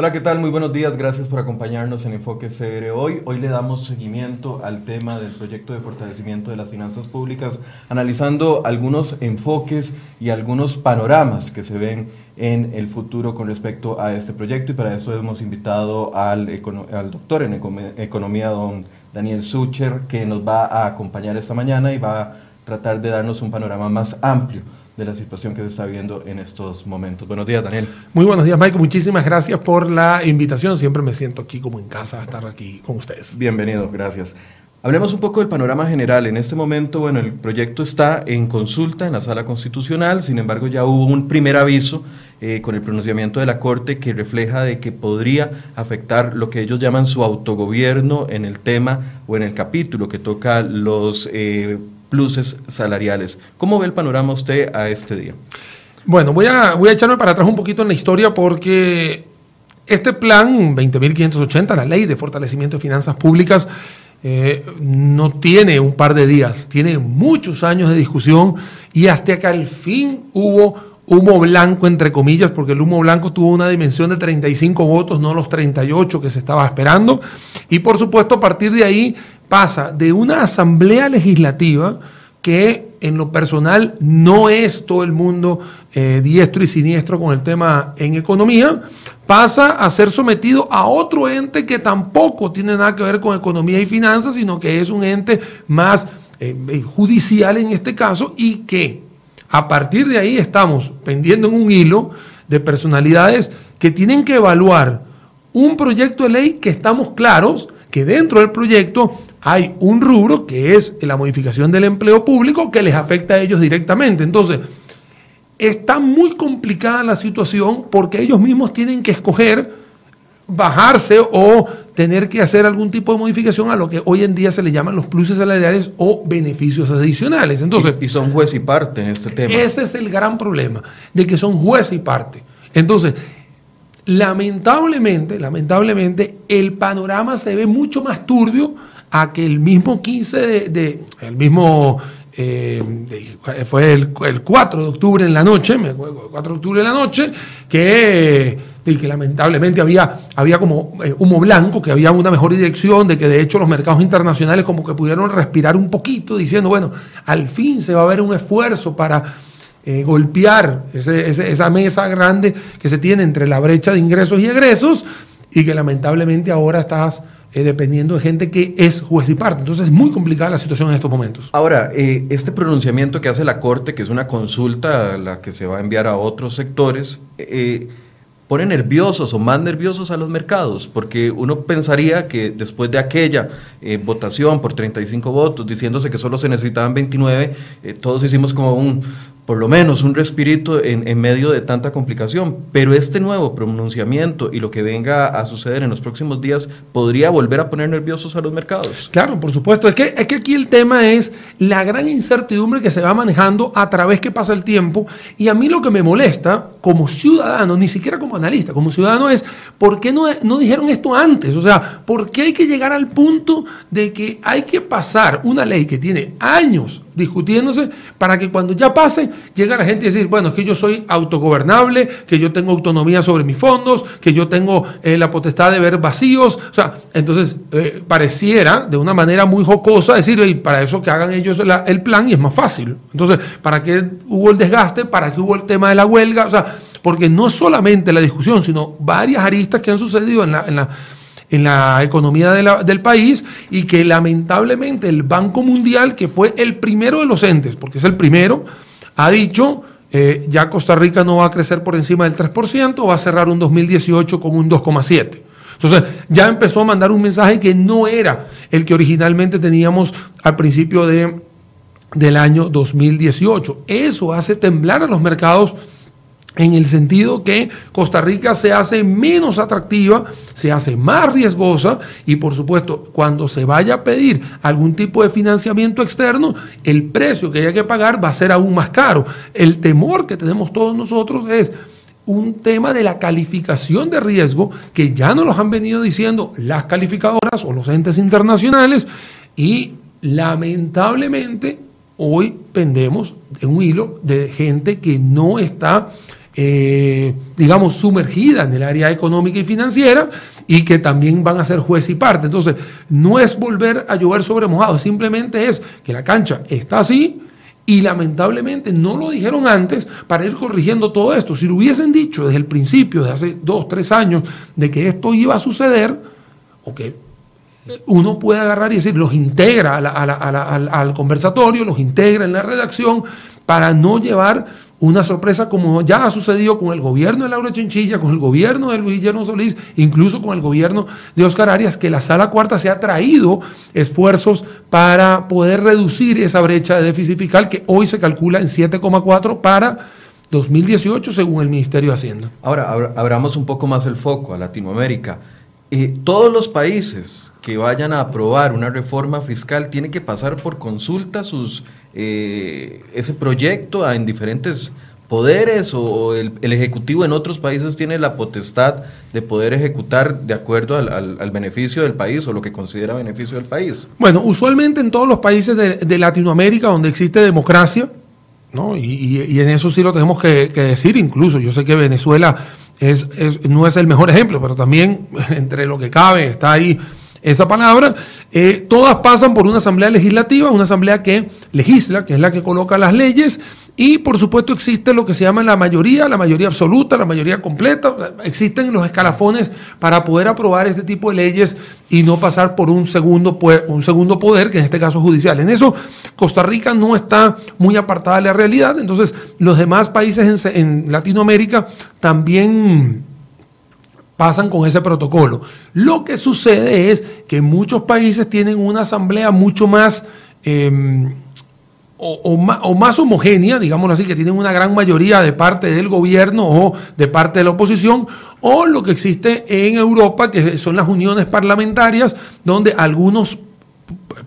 Hola, ¿qué tal? Muy buenos días. Gracias por acompañarnos en Enfoque CR hoy. Hoy le damos seguimiento al tema del proyecto de fortalecimiento de las finanzas públicas, analizando algunos enfoques y algunos panoramas que se ven en el futuro con respecto a este proyecto y para eso hemos invitado al, al doctor en economía, don Daniel Sucher, que nos va a acompañar esta mañana y va a tratar de darnos un panorama más amplio de la situación que se está viendo en estos momentos. Buenos días, Daniel. Muy buenos días, Mike. Muchísimas gracias por la invitación. Siempre me siento aquí como en casa a estar aquí con ustedes. Bienvenido, gracias. Hablemos un poco del panorama general. En este momento, bueno, el proyecto está en consulta en la sala constitucional, sin embargo ya hubo un primer aviso eh, con el pronunciamiento de la Corte que refleja de que podría afectar lo que ellos llaman su autogobierno en el tema o en el capítulo que toca los eh, pluses salariales. ¿Cómo ve el panorama usted a este día? Bueno, voy a, voy a echarme para atrás un poquito en la historia porque este plan 20.580, la ley de fortalecimiento de finanzas públicas, eh, no tiene un par de días, tiene muchos años de discusión y hasta que al fin hubo humo blanco, entre comillas, porque el humo blanco tuvo una dimensión de 35 votos, no los 38 que se estaba esperando. Y por supuesto, a partir de ahí pasa de una asamblea legislativa que en lo personal no es todo el mundo eh, diestro y siniestro con el tema en economía, pasa a ser sometido a otro ente que tampoco tiene nada que ver con economía y finanzas, sino que es un ente más eh, eh, judicial en este caso y que a partir de ahí estamos pendiendo en un hilo de personalidades que tienen que evaluar un proyecto de ley que estamos claros que dentro del proyecto hay un rubro que es la modificación del empleo público que les afecta a ellos directamente. Entonces, está muy complicada la situación porque ellos mismos tienen que escoger bajarse o tener que hacer algún tipo de modificación a lo que hoy en día se le llaman los pluses salariales o beneficios adicionales. Entonces, y, son juez y parte en este tema. Ese es el gran problema, de que son juez y parte. Entonces, lamentablemente, lamentablemente, el panorama se ve mucho más turbio a que el mismo 15 de, el mismo eh, fue el, 4 de octubre en la noche, 4 de octubre en la noche, que, que lamentablemente había, había como eh, humo blanco, que había una mejor dirección, de que de hecho los mercados internacionales como que pudieron respirar un poquito, diciendo, bueno, al fin se va a ver un esfuerzo para eh, golpear esa mesa grande que se tiene entre la brecha de ingresos y egresos, y que lamentablemente ahora estás eh, dependiendo de gente que es juez y parte. Entonces es muy complicada la situación en estos momentos. Ahora, eh, este pronunciamiento que hace la Corte, que es una consulta a la que se va a enviar a otros sectores, eh, pone nerviosos o más nerviosos a los mercados, porque uno pensaría que después de aquella votación por 35 votos, diciéndose que solo se necesitaban 29, todos hicimos como un, por lo menos un respirito en, medio de tanta complicación. Pero este nuevo pronunciamiento y lo que venga a suceder en los próximos días podría volver a poner nerviosos a los mercados. Claro, por supuesto. Es que, es que aquí el tema es la gran incertidumbre que se va manejando a través que pasa el tiempo. Y a mí lo que me molesta como ciudadano, ni siquiera como analista, como ciudadano es, ¿por qué no, no dijeron esto antes? O sea, ¿por qué hay que llegar al punto de que hay que pasar una ley que tiene años discutiéndose para que cuando ya pase llegue la gente y decir, bueno, es que yo soy autogobernable, que yo tengo autonomía sobre mis fondos, que yo tengo eh, la potestad de ver vacíos. O sea, entonces eh, pareciera de una manera muy jocosa decir, y para eso que hagan ellos el plan y es más fácil. Entonces, ¿para qué hubo el desgaste? ¿Para qué hubo el tema de la huelga? O sea, porque no solamente la discusión, sino varias aristas que han sucedido en la, en la en la economía del país y que lamentablemente el Banco Mundial, que fue el primero de los entes, porque es el primero, ha dicho, eh, ya Costa Rica no va a crecer por encima del 3%, va a cerrar un 2018 con un 2,7%. Entonces ya empezó a mandar un mensaje que no era el que originalmente teníamos al principio de, del año 2018. Eso hace temblar a los mercados en el sentido que Costa Rica se hace menos atractiva, se hace más riesgosa y por supuesto cuando se vaya a pedir algún tipo de financiamiento externo, el precio que haya que pagar va a ser aún más caro. El temor que tenemos todos nosotros es un tema de la calificación de riesgo que ya nos lo han venido diciendo las calificadoras o los entes internacionales y lamentablemente hoy pendemos en un hilo de gente que no está eh, digamos, sumergida en el área económica y financiera y que también van a ser juez y parte. Entonces, no es volver a llover sobre mojado, simplemente es que la cancha está así y lamentablemente no lo dijeron antes para ir corrigiendo todo esto. Si lo hubiesen dicho desde el principio, de hace dos, tres años, de que esto iba a suceder, o que uno puede agarrar y decir, los integra al, al conversatorio, los integra en la redacción, para no llevar una sorpresa como ya ha sucedido con el gobierno de Laura Chinchilla, con el gobierno de Luis Guillermo Solís, incluso con el gobierno de Oscar Arias, que la sala cuarta se ha traído esfuerzos para poder reducir esa brecha de déficit fiscal que hoy se calcula en 7,4 para 2018 según el Ministerio de Hacienda. Ahora, abramos un poco más el foco a Latinoamérica. Eh, todos los países que vayan a aprobar una reforma fiscal tienen que pasar por consulta sus eh, ese proyecto en diferentes poderes o el, Ejecutivo en otros países tiene la potestad de poder ejecutar de acuerdo al, beneficio del país o lo que considera beneficio del país? Bueno, usualmente en todos los países de, Latinoamérica donde existe democracia, ¿no? Y, en eso sí lo tenemos que, decir, incluso yo sé que Venezuela es, no es el mejor ejemplo, pero también entre lo que cabe está ahí esa palabra, eh, todas pasan por una asamblea legislativa, una asamblea que legisla, que es la que coloca las leyes, y por supuesto existe lo que se llama la mayoría, la mayoría absoluta, la mayoría completa, existen los escalafones para poder aprobar este tipo de leyes y no pasar por un segundo, un segundo poder, que en este caso es judicial. En eso Costa Rica no está muy apartada de la realidad, entonces los demás países en Latinoamérica también pasan con ese protocolo. Lo que sucede es que muchos países tienen una asamblea mucho más... Em, o, más, homogénea, digámoslo así, que tienen una gran mayoría de parte del gobierno o de parte de la oposición, o lo que existe en Europa, que son las uniones parlamentarias, donde algunos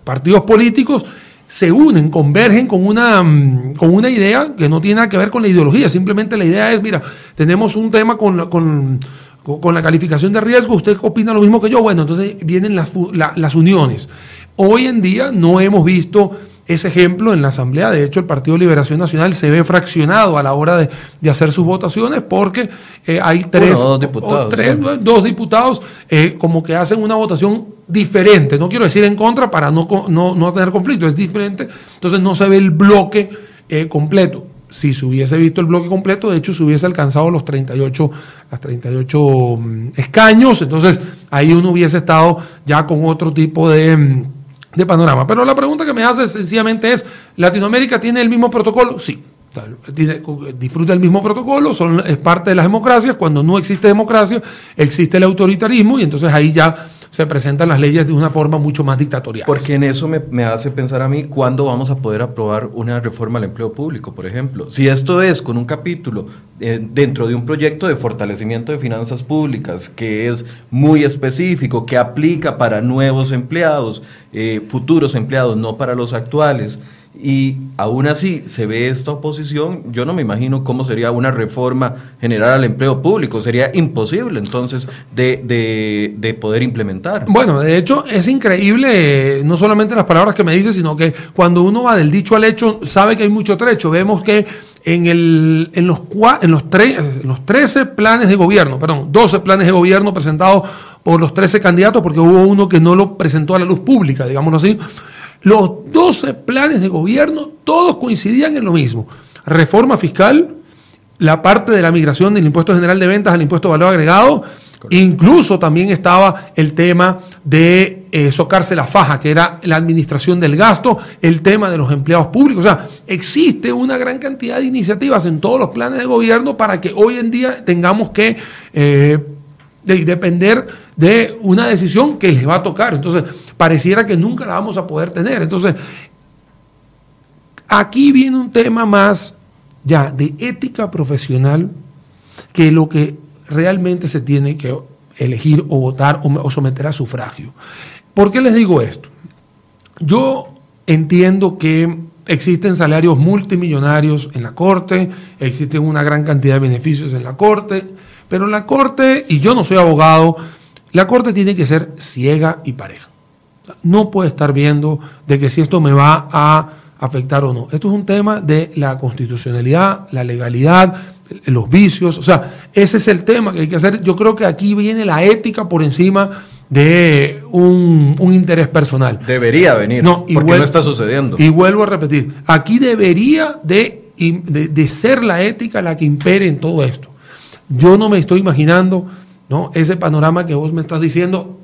partidos políticos se unen, convergen con una, mm, con una idea que no tiene nada que ver con la ideología, simplemente la idea es, mira, tenemos un tema con, con con la calificación de riesgo, usted opina lo mismo que yo, bueno, entonces vienen las, las uniones. Hoy en día no hemos visto ese ejemplo en la Asamblea. De hecho, el Partido Liberación Nacional se ve fraccionado a la hora de, hacer sus votaciones porque eh, hay tres, dos diputados, dos diputados eh, como que hacen una votación diferente. No quiero decir en contra para no, no, tener conflicto, es diferente. Entonces no se ve el bloque eh, completo si se hubiese visto el bloque completo, de hecho se hubiese alcanzado los 38, las 38 mm, escaños, entonces ahí uno hubiese estado ya con otro tipo de, mm, de panorama. Pero la pregunta que me hace sencillamente es, ¿Latinoamérica tiene el mismo protocolo? Sí. disfruta el mismo protocolo, son, es parte de las democracias. Cuando no existe democracia, existe el autoritarismo y entonces ahí ya se presentan las leyes de una forma mucho más dictatorial. Porque en eso me, hace pensar a mí cuándo vamos a poder aprobar una reforma al empleo público, por ejemplo. Si esto es con un capítulo eh, dentro de un proyecto de fortalecimiento de finanzas públicas que es muy específico, que aplica para nuevos empleados, eh, futuros empleados, no para los actuales, y aún así se ve esta oposición, yo no me imagino cómo sería una reforma general al empleo público, sería imposible entonces de, poder implementar. Bueno, de hecho es increíble, eh, no solamente las palabras que me dice, sino que cuando uno va del dicho al hecho, sabe que hay mucho trecho. Vemos que en, el, en, los, en, los, en los 13 planes de gobierno, perdón, 12 planes de gobierno presentados por los 13 candidatos, porque hubo uno que no lo presentó a la luz pública, digámoslo así, los 12 planes de gobierno, todos coincidían en lo mismo. Reforma fiscal, la parte de la migración del impuesto general de ventas al impuesto de valor agregado, incluso también estaba el tema de eh, socarse la faja, que era la administración del gasto, el tema de los empleados públicos. O sea, existe una gran cantidad de iniciativas en todos los planes de gobierno para que hoy en día tengamos que eh, depender de una decisión que les va a tocar. Entonces, pareciera que nunca la vamos a poder tener. Entonces, aquí viene un tema más ya de ética profesional que lo que realmente se tiene que elegir o votar o, someter a sufragio. ¿Por qué les digo esto? Yo entiendo que existen salarios multimillonarios en la Corte, existen una gran cantidad de beneficios en la Corte, pero la Corte, y yo no soy abogado, la Corte tiene que ser ciega y pareja no puede estar viendo de que si esto me va a afectar o no. Esto es un tema de la constitucionalidad, la legalidad, los vicios. O sea, ese es el tema que hay que hacer. Yo creo que aquí viene la ética por encima de un, interés personal. Debería venir, no, porque no está sucediendo. Y vuelvo a repetir, aquí debería de, de, ser la ética la que impere en todo esto. Yo no me estoy imaginando ¿no? ese panorama que vos me estás diciendo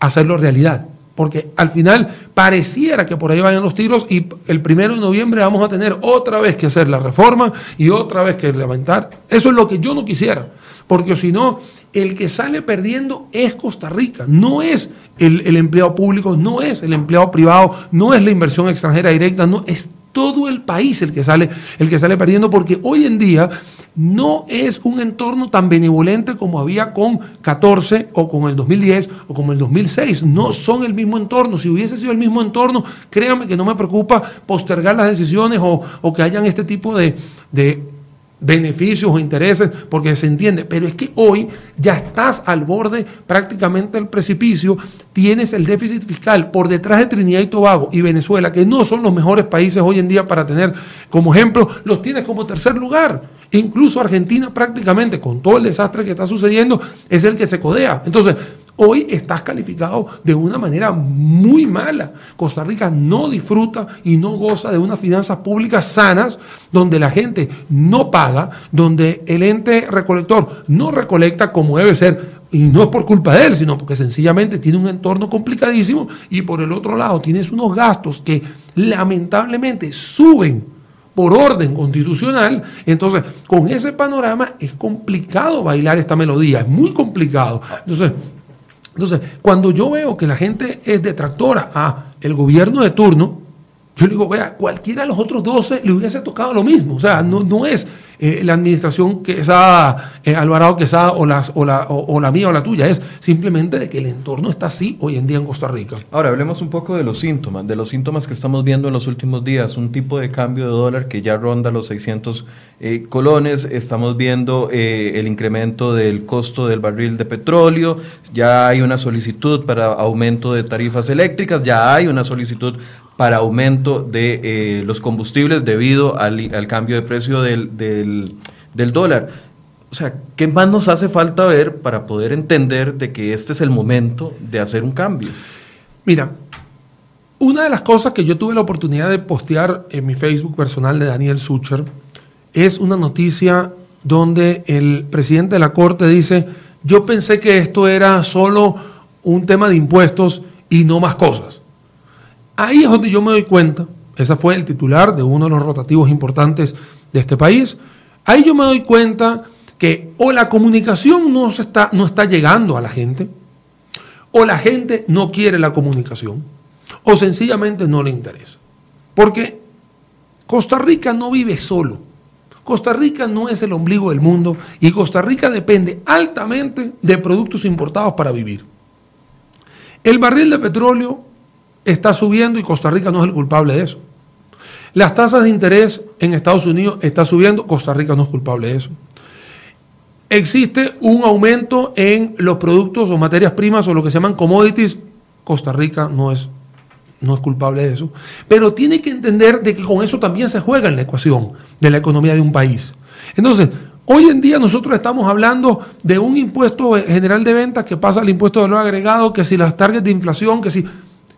hacerlo realidad. Porque al final pareciera que por ahí vayan los tiros y el primero de noviembre vamos a tener otra vez que hacer la reforma y otra vez que levantar. Eso es lo que yo no quisiera. Porque si no, el que sale perdiendo es Costa Rica, no es el, empleado público, no es el empleado privado, no es la inversión extranjera directa, no es todo el país el que sale, el que sale perdiendo, porque hoy en día no es un entorno tan benevolente como había con 14 o con el 2010 o con el 2006. No son el mismo entorno. Si hubiese sido el mismo entorno, créanme que no me preocupa postergar las decisiones o, o que hayan este tipo de, de beneficios o intereses, porque se entiende, pero es que hoy ya estás al borde prácticamente del precipicio, tienes el déficit fiscal por detrás de Trinidad y Tobago y Venezuela, que no son los mejores países hoy en día para tener como ejemplo, los tienes como tercer lugar. Incluso Argentina prácticamente, con todo el desastre que está sucediendo, es el que se codea. Entonces, Hoy estás calificado de una manera muy mala. Costa Rica no disfruta y no goza de unas finanzas públicas sanas, donde la gente no paga, donde el ente recolector no recolecta como debe ser. Y no es por culpa de él, sino porque sencillamente tiene un entorno complicadísimo y por el otro lado tienes unos gastos que lamentablemente suben por orden constitucional. Entonces, con ese panorama es complicado bailar esta melodía, es muy complicado. Entonces, entonces, cuando yo veo que la gente es detractora a el gobierno de turno, yo le digo, vea, cualquiera de los otros 12 le hubiese tocado lo mismo. O sea, no, no es eh, la administración que Quesada, eh, Alvarado Quesada o, las, o, la, o, la mía o la tuya, es simplemente de que el entorno está así hoy en día en Costa Rica. Ahora, hablemos un poco de los síntomas, de los síntomas que estamos viendo en los últimos días, un tipo de cambio de dólar que ya ronda los 600 eh, colones, estamos viendo el incremento del costo del barril de petróleo, ya hay una solicitud para aumento de tarifas eléctricas, ya hay una solicitud para aumento de eh, los combustibles debido al, cambio de precio del, del, dólar. O sea, ¿qué más nos hace falta ver para poder entender de que este es el momento de hacer un cambio? Mira, una de las cosas que yo tuve la oportunidad de postear en mi Facebook personal de Daniel Sucher es una noticia donde el presidente de la Corte dice, yo pensé que esto era solo un tema de impuestos y no más cosas. Ahí es donde yo me doy cuenta, ese fue el titular de uno de los rotativos importantes de este país, ahí yo me doy cuenta que o la comunicación no, se está, no está llegando a la gente, o la gente no quiere la comunicación, o sencillamente no le interesa. Porque Costa Rica no vive solo. Costa Rica no es el ombligo del mundo y Costa Rica depende altamente de productos importados para vivir. El barril de petróleo está subiendo y Costa Rica no es el culpable de eso. Las tasas de interés en Estados Unidos están subiendo, Costa Rica no es culpable de eso. Existe un aumento en los productos o materias primas o lo que se llaman commodities, Costa Rica no es, no es culpable de eso. Pero tiene que entender de que con eso también se juega en la ecuación de la economía de un país. Entonces, Hoy en día nosotros estamos hablando de un impuesto general de ventas que pasa al impuesto de valor agregado, que si las targets de inflación, que si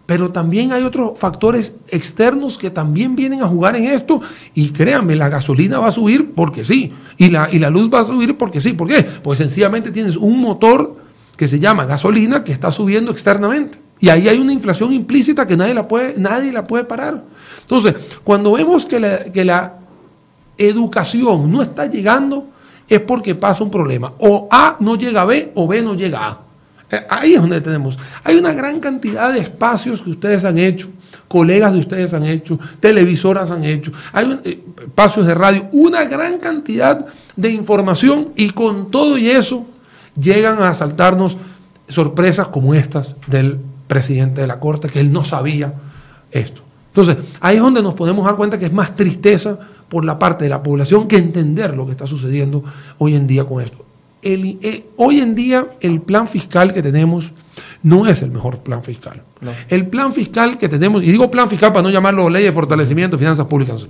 pero también hay otros factores externos que también vienen a jugar en esto. Y créanme, la gasolina va a subir porque sí. Y la, y la luz va a subir porque sí. ¿Por qué? Pues sencillamente tienes un motor que se llama gasolina que está subiendo externamente. Y ahí hay una inflación implícita que nadie la puede, nadie la puede parar. Entonces, cuando vemos que que la educación no está llegando, es porque pasa un problema. O A no llega a B o B no llega a A. Eh, ahí es donde tenemos. Hay una gran cantidad de espacios que ustedes han hecho, colegas de ustedes han hecho, televisoras han hecho, hay eh, espacios de radio, una gran cantidad de información y con todo y eso llegan a asaltarnos sorpresas como estas del presidente de la Corte, que él no sabía esto. Entonces, ahí es donde nos podemos dar cuenta que es más tristeza por la parte de la población que entender lo que está sucediendo hoy en día con esto. Eh, hoy en día el plan fiscal que tenemos no es el mejor plan fiscal. El plan fiscal que tenemos, y digo plan fiscal para no llamarlo ley de fortalecimiento de finanzas públicas,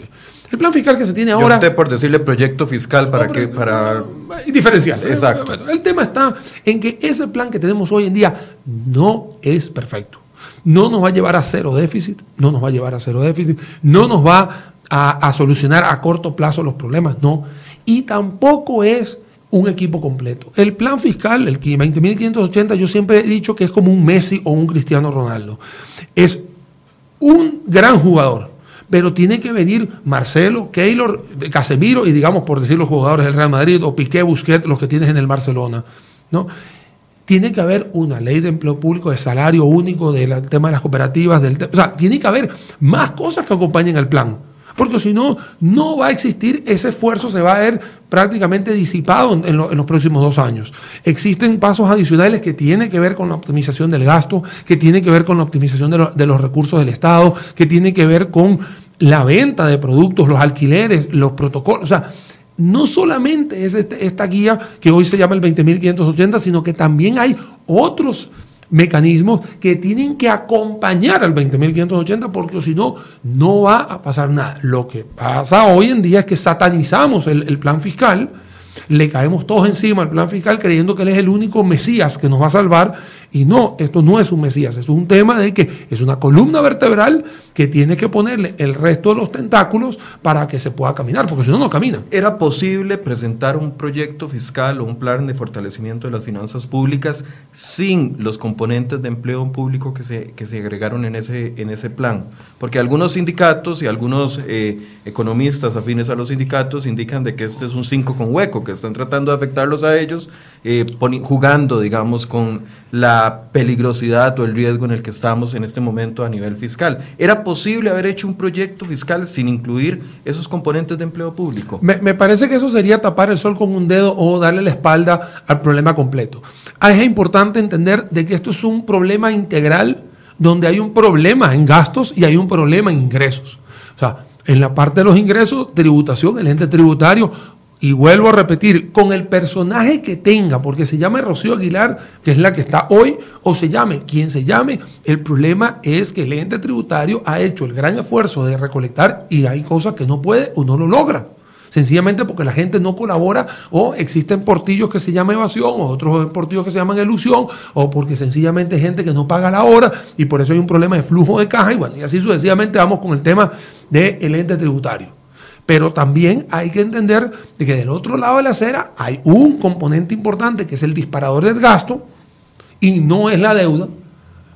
El plan fiscal que se tiene ahora. Yo por decirle proyecto fiscal para que. para diferenciarse. Exacto. El tema está en que ese plan que tenemos hoy en día no es perfecto. No nos va a llevar a cero déficit, no nos va a llevar a cero déficit, no nos va a, a solucionar a corto plazo los problemas, no. Y tampoco es un equipo completo. El plan fiscal, el 20.580, yo siempre he dicho que es como un Messi o un Cristiano Ronaldo. Es un gran jugador, pero tiene que venir Marcelo, Keylor, Casemiro y digamos por decir los jugadores del Real Madrid o Piqué, Busquets, los que tienes en el Barcelona, ¿no? Tiene que haber una ley de empleo público, de salario único, del tema de las cooperativas, del, o sea, tiene que haber más cosas que acompañen al plan porque si no, no va a existir, ese esfuerzo se va a ver prácticamente disipado en, los próximos dos años. Existen pasos adicionales que tienen que ver con la optimización del gasto, que tienen que ver con la optimización de, los recursos del Estado, que tienen que ver con la venta de productos, los alquileres, los protocolos, o sea, no solamente es este, esta guía que hoy se llama el 20.580, sino que también hay otros mecanismos que tienen que acompañar al 20.580 porque si no, no va a pasar nada. Lo que pasa hoy en día es que satanizamos el, el plan fiscal, le caemos todos encima al plan fiscal creyendo que él es el único Mesías que nos va a salvar y no, esto no es un Mesías, es un tema de que es una columna vertebral que tiene que ponerle el resto de los tentáculos para que se pueda caminar, porque si no, no camina. ¿Era posible presentar un proyecto fiscal o un plan de fortalecimiento de las finanzas públicas sin los componentes de empleo público que se, que se agregaron en ese, en ese plan? Porque algunos sindicatos y algunos eh, economistas afines a los sindicatos indican de que este es un 5 con hueco, que están tratando de afectarlos a ellos, eh, jugando, digamos, con la peligrosidad o el riesgo en el que estamos en este momento a nivel fiscal. ¿Era posible haber hecho un proyecto fiscal sin incluir esos componentes de empleo público? Me, parece que eso sería tapar el sol con un dedo o darle la espalda al problema completo. Ah, es importante entender de que esto es un problema integral donde hay un problema en gastos y hay un problema en ingresos. O sea, en la parte de los ingresos, tributación, el ente tributario y vuelvo a repetir, con el personaje que tenga, porque se llame Rocío Aguilar, que es la que está hoy, o se llame quien se llame, el problema es que el ente tributario ha hecho el gran esfuerzo de recolectar y hay cosas que no puede o no lo logra. Sencillamente porque la gente no colabora o existen portillos que se llaman evasión o otros portillos que se llaman ilusión o porque sencillamente hay gente que no paga la hora y por eso hay un problema de flujo de caja y bueno, y así sucesivamente vamos con el tema del ente tributario. Pero también hay que entender de que del otro lado de la acera hay un componente importante que es el disparador del gasto y no es la deuda,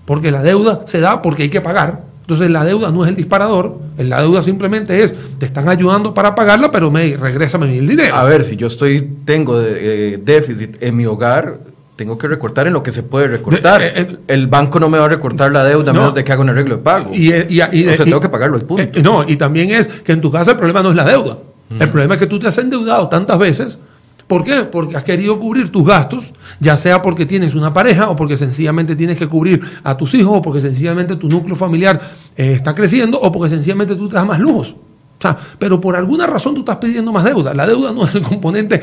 porque la deuda se da porque hay que pagar. Entonces la deuda no es el disparador, la deuda simplemente es, te están ayudando para pagarla, pero me regresa el dinero. A ver, si yo estoy, tengo eh, déficit en mi hogar, tengo que recortar en lo que se puede recortar. Eh, eh, el banco no me va a recortar la deuda a menos de que haga un arreglo de pago. Y, y, o sea, tengo que pagarlo, el punto. Eh, no, y también es que en tu casa el problema no es la deuda. El mm. problema es que tú te has endeudado tantas veces. ¿Por qué? Porque has querido cubrir tus gastos, ya sea porque tienes una pareja o porque sencillamente tienes que cubrir a tus hijos o porque sencillamente tu núcleo familiar está creciendo o porque sencillamente tú te das más lujos pero por alguna razón tú estás pidiendo más deuda. La deuda no es el componente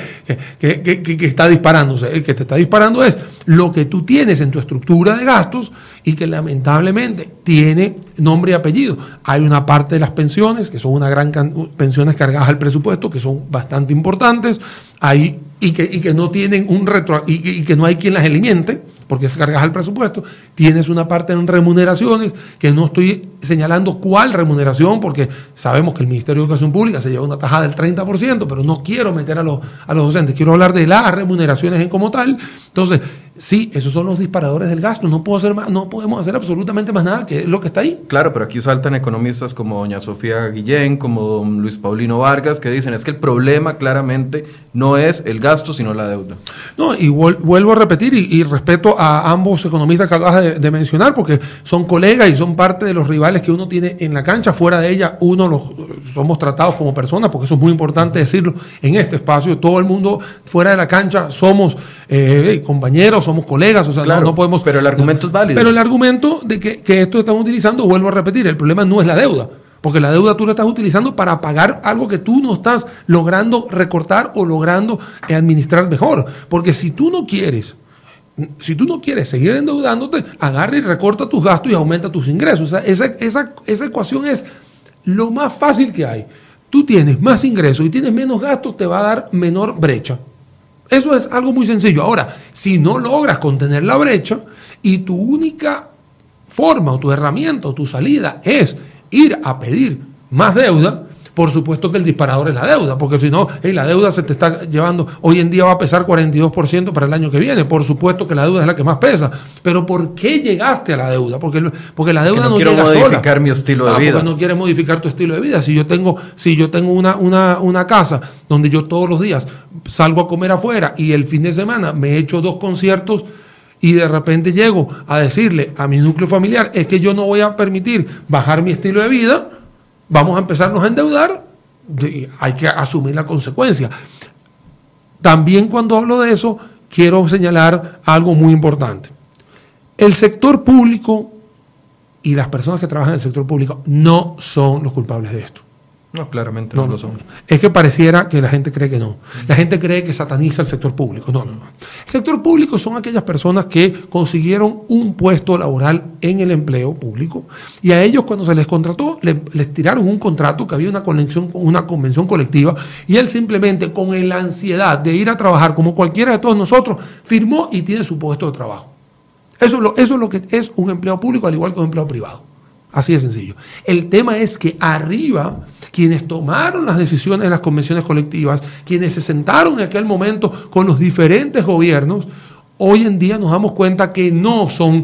que, está disparándose. El que te está disparando es lo que tú tienes en tu estructura de gastos y que lamentablemente tiene nombre y apellido. Hay una parte de las pensiones, que son una gran pensiones cargadas al presupuesto, que son bastante importantes, hay, y, que, y que no tienen un retro, y que no hay quien las alimente porque se cargas al presupuesto, tienes una parte en remuneraciones, que no estoy señalando cuál remuneración, porque sabemos que el Ministerio de Educación Pública se lleva una tajada del 30%, pero no quiero meter a los, a los docentes, quiero hablar de las remuneraciones en como tal. Entonces, Sí, esos son los disparadores del gasto. No, puedo hacer más, no podemos hacer absolutamente más nada, que es lo que está ahí. Claro, pero aquí saltan economistas como doña Sofía Guillén, como Luis Paulino Vargas, que dicen es que el problema claramente no es el gasto, sino la deuda. No, y vuelvo a repetir, y, respeto a ambos economistas que acabas de, mencionar, porque son colegas y son parte de los rivales que uno tiene en la cancha. Fuera de ella, uno los somos tratados como personas, porque eso es muy importante decirlo en este espacio. Todo el mundo fuera de la cancha somos eh, compañeros somos colegas, o sea, no, podemos... Pero el argumento es válido. Pero el argumento de que, que esto estamos utilizando, vuelvo a repetir, el problema no es la deuda. Porque la deuda tú la estás utilizando para pagar algo que tú no estás logrando recortar o logrando administrar mejor. Porque si tú no quieres, si tú no quieres seguir endeudándote, agarra y recorta tus gastos y aumenta tus ingresos. Esa, esa, esa ecuación es lo más fácil que hay. tú tienes más ingresos y tienes menos gastos, te va a dar menor brecha. Eso es algo muy sencillo. Ahora, si no logras contener la brecha y tu única forma o tu herramienta o tu salida es ir a pedir más deuda, por supuesto que el disparador es la deuda, porque si no, la deuda se te está llevando, hoy en día va a pesar 42% para el año que viene, por supuesto que la deuda es la que más pesa, pero ¿por qué llegaste a la deuda? Porque, porque la deuda no, no quiero modificar mi estilo de ah, vida. Porque no quieres modificar tu estilo de vida. Si yo tengo, si yo tengo una, una, una casa donde yo todos los días salgo a comer afuera y el fin de semana me he hecho dos conciertos, y de repente llego a decirle a mi núcleo familiar, es que yo no voy a permitir bajar mi estilo de vida, vamos a empezarnos a endeudar, hay que asumir la consecuencia. También cuando hablo de eso, quiero señalar algo muy importante. El sector público y las personas que trabajan en el sector público no son los culpables de esto. No, claramente no, lo son. Es que pareciera que la gente cree que no. La gente cree que sataniza el sector público. No, no, no. El sector público son aquellas personas que consiguieron un puesto laboral en el empleo público y a ellos cuando se les contrató les tiraron un contrato que había una conexión una convención colectiva y él simplemente con la ansiedad de ir a trabajar como cualquiera de todos nosotros firmó y tiene su puesto de trabajo. Eso lo, eso es lo que es un empleo público al igual que un empleo privado. Así de sencillo. El tema es que arriba, quienes tomaron las decisiones en las convenciones colectivas, quienes se sentaron en aquel momento con los diferentes gobiernos, hoy en día nos damos cuenta que no son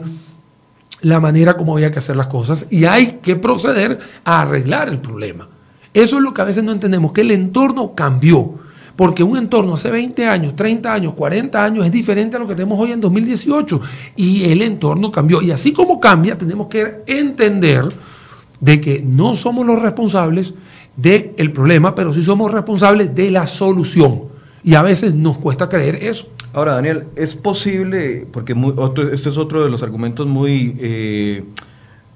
la manera como había que hacer las cosas y hay que proceder a arreglar el problema. Eso es lo que a veces no entendemos, que el entorno cambió. Porque un entorno hace 20 años, 30 años, 40 años es diferente a lo que tenemos hoy en 2018. Y el entorno cambió. Y así como cambia, tenemos que entender de que no somos los responsables del problema, pero sí somos responsables de la solución. Y a veces nos cuesta creer eso. Ahora, Daniel, es posible, porque este es otro de los argumentos muy... Eh,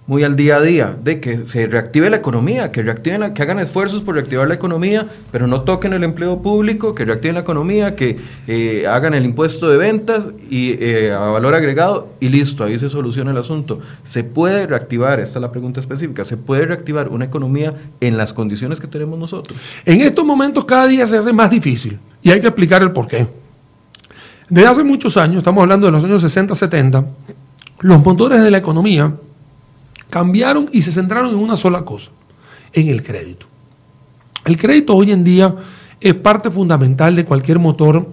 muy al día a día, de que se reactive la economía, que reactiven que hagan esfuerzos por reactivar la economía, pero no toquen el empleo público, que reactiven la economía, que eh, hagan el impuesto de ventas y eh, a valor agregado y listo, ahí se soluciona el asunto. ¿Se puede reactivar, esta es la pregunta específica, se puede reactivar una economía en las condiciones que tenemos nosotros? En estos momentos cada día se hace más difícil y hay que explicar el por qué. Desde hace muchos años, estamos hablando de los años 60, 70, los motores de la economía cambiaron y se centraron en una sola cosa, en el crédito. El crédito hoy en día es parte fundamental de cualquier motor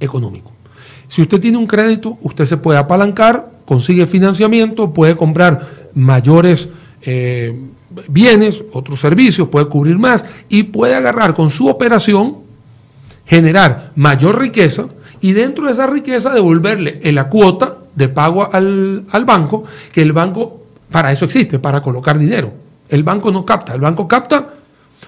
económico. Si usted tiene un crédito, usted se puede apalancar, consigue financiamiento, puede comprar mayores eh, bienes, otros servicios, puede cubrir más y puede agarrar con su operación, generar mayor riqueza y dentro de esa riqueza devolverle la cuota de pago al, al banco, que el banco para eso existe, para colocar dinero. El banco no capta, el banco capta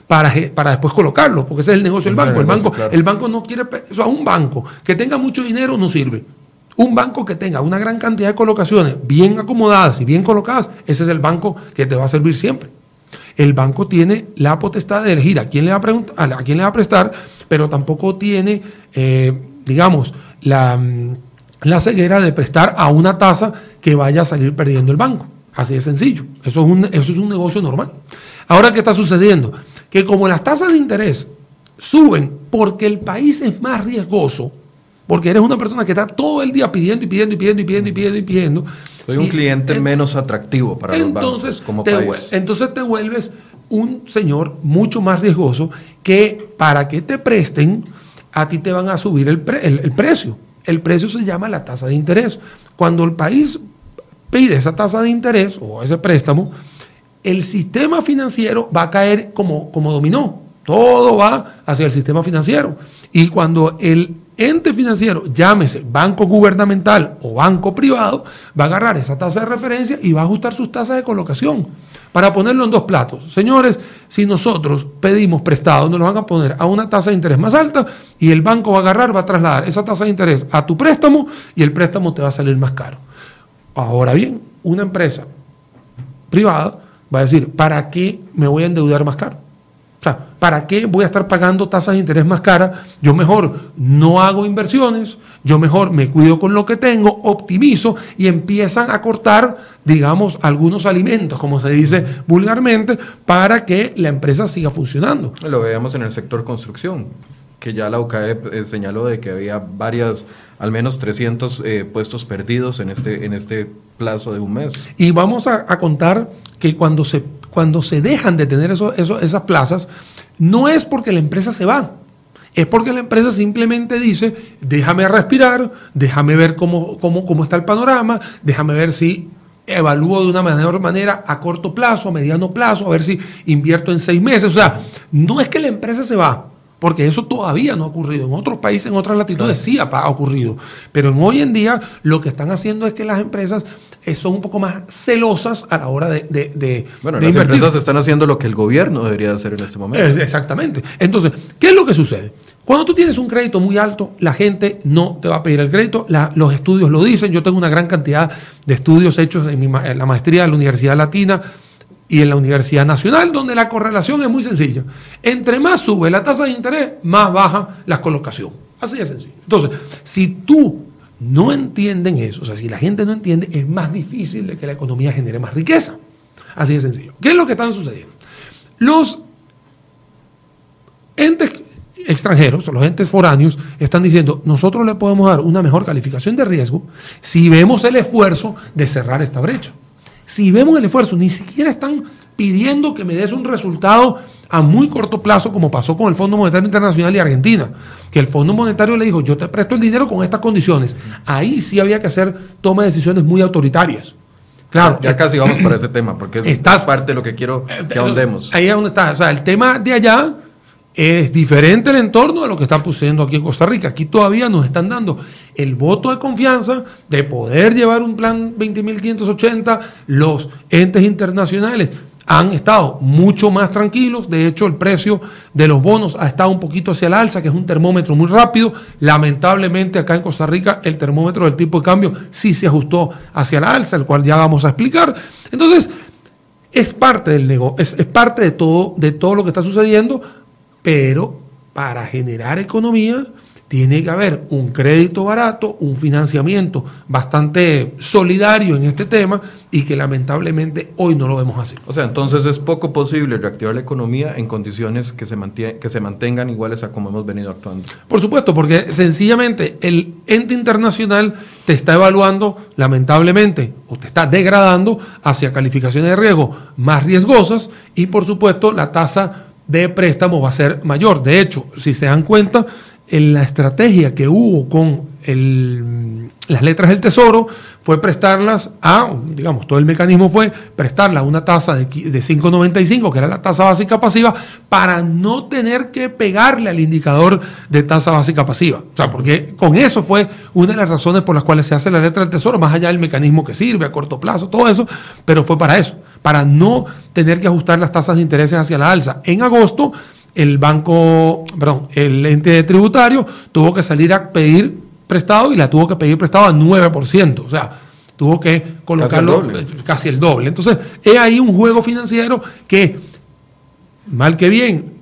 para, para después colocarlo, porque ese es el negocio del banco. El banco, el banco no quiere, o sea, un banco que tenga mucho dinero no sirve. Un banco que tenga una gran cantidad de colocaciones bien acomodadas y bien colocadas, ese es el banco que te va a servir siempre. El banco tiene la potestad de elegir a quién le va a, a, quién le va a prestar, pero tampoco tiene, eh, digamos, la, la ceguera de prestar a una tasa que vaya a salir perdiendo el banco. Así de sencillo. Eso es, un, eso es un negocio normal. Ahora, ¿qué está sucediendo? Que como las tasas de interés suben porque el país es más riesgoso, porque eres una persona que está todo el día pidiendo y pidiendo y pidiendo y pidiendo y pidiendo y pidiendo. Soy un cliente menos atractivo para los bancos como te, país. Entonces te vuelves un señor mucho más riesgoso que para que te presten, a ti te van a subir el, el precio. El precio se llama la tasa de interés. Cuando el país pide esa tasa de interés o ese préstamo, el sistema financiero va a caer como, como dominó. Todo va hacia el sistema financiero. Y cuando el ente financiero, llámese banco gubernamental o banco privado, va a agarrar esa tasa de referencia y va a ajustar sus tasas de colocación para ponerlo en dos platos. Señores, si nosotros pedimos prestado, nos lo van a poner a una tasa de interés más alta y el banco va a agarrar, va a trasladar esa tasa de interés a tu préstamo y el préstamo te va a salir más caro. Ahora bien, una empresa privada va a decir, ¿para qué me voy a endeudar más caro? O sea, ¿para qué voy a estar pagando tasas de interés más caras? Yo mejor no hago inversiones, yo mejor me cuido con lo que tengo, optimizo y empiezan a cortar, digamos, algunos alimentos, como se dice vulgarmente, para que la empresa siga funcionando. Lo veíamos en el sector construcción, que ya la UCAE eh, señaló de que había varias, al menos 300 eh, puestos perdidos en este, en este plazo de un mes. Y vamos a, a contar que cuando se cuando se dejan de tener eso, esas plazas, no es porque la empresa se va, es porque la empresa simplemente dice, déjame respirar, déjame ver cómo, cómo, cómo está el panorama, déjame ver si evalúo de una mejor manera a corto plazo, a mediano plazo, a ver si invierto en seis meses. O sea, no es que la empresa se va, porque eso todavía no ha ocurrido. En otros países, en otras latitudes sí ha, ocurrido. Pero en hoy en día lo que están haciendo es que las empresas eh, son un poco más celosas a la hora de, de, bueno, las empresas están haciendo lo que el gobierno debería hacer en este momento. exactamente. Entonces, ¿qué es lo que sucede? Cuando tú tienes un crédito muy alto, la gente no te va a pedir el crédito. los estudios lo dicen. Yo tengo una gran cantidad de estudios hechos en, en la maestría de la Universidad Latina y en la Universidad Nacional, donde la correlación es muy sencilla. Entre más sube la tasa de interés, más baja la colocación. Así de sencillo. Entonces, si tú no entienden eso, o sea, si la gente no entiende, es más difícil de que la economía genere más riqueza. Así de sencillo. ¿Qué es lo que está sucediendo? Los entes extranjeros, los entes foráneos, están diciendo, nosotros le podemos dar una mejor calificación de riesgo si vemos el esfuerzo de cerrar esta brecha. Si vemos el esfuerzo, ni siquiera están pidiendo que me des un resultado a muy corto plazo, como pasó con el Fondo Monetario Internacional y Argentina, que el Fondo Monetario le dijo, yo te presto el dinero con estas condiciones. Ahí sí había que hacer toma de decisiones muy autoritarias. Claro, ya casi vamos para ese tema, porque es parte de lo que quiero que ahondemos. Ahí es donde está. O sea, el tema de allá es diferente el entorno de lo que está sucediendo aquí en Costa Rica. Aquí todavía nos están dando el voto de confianza de poder llevar un plan 20.580. Los entes internacionales han estado mucho más tranquilos. De hecho, el precio de los bonos ha estado un poquito hacia el alza, que es un termómetro muy rápido. Lamentablemente, acá en Costa Rica, el termómetro del tipo de cambio sí se ajustó hacia el alza, el cual ya vamos a explicar. Entonces, es parte del negocio, es, es parte de todo, de todo lo que está sucediendo pero para generar economía tiene que haber un crédito barato, un financiamiento bastante solidario en este tema y que lamentablemente hoy no lo vemos así. O sea, entonces es poco posible reactivar la economía en condiciones que se, que se mantengan iguales a como hemos venido actuando. Por supuesto, porque sencillamente el ente internacional te está evaluando, lamentablemente, o te está degradando hacia calificaciones de riesgo más riesgosas y por supuesto la tasa de préstamo va a ser mayor. De hecho, si se dan cuenta, en la estrategia que hubo con las letras del Tesoro fue prestarlas a, digamos, todo el mecanismo fue prestarlas a una tasa de, de 5,95, que era la tasa básica pasiva, para no tener que pegarle al indicador de tasa básica pasiva. O sea, porque con eso fue una de las razones por las cuales se hace la letra del Tesoro, más allá del mecanismo que sirve a corto plazo, todo eso, pero fue para eso para no tener que ajustar las tasas de intereses hacia la alza. En agosto, el banco, perdón, el ente tributario tuvo que salir a pedir prestado y la tuvo que pedir prestado a 9%. O sea, tuvo que colocarlo casi el doble. Entonces, es ahí un juego financiero que, mal que bien,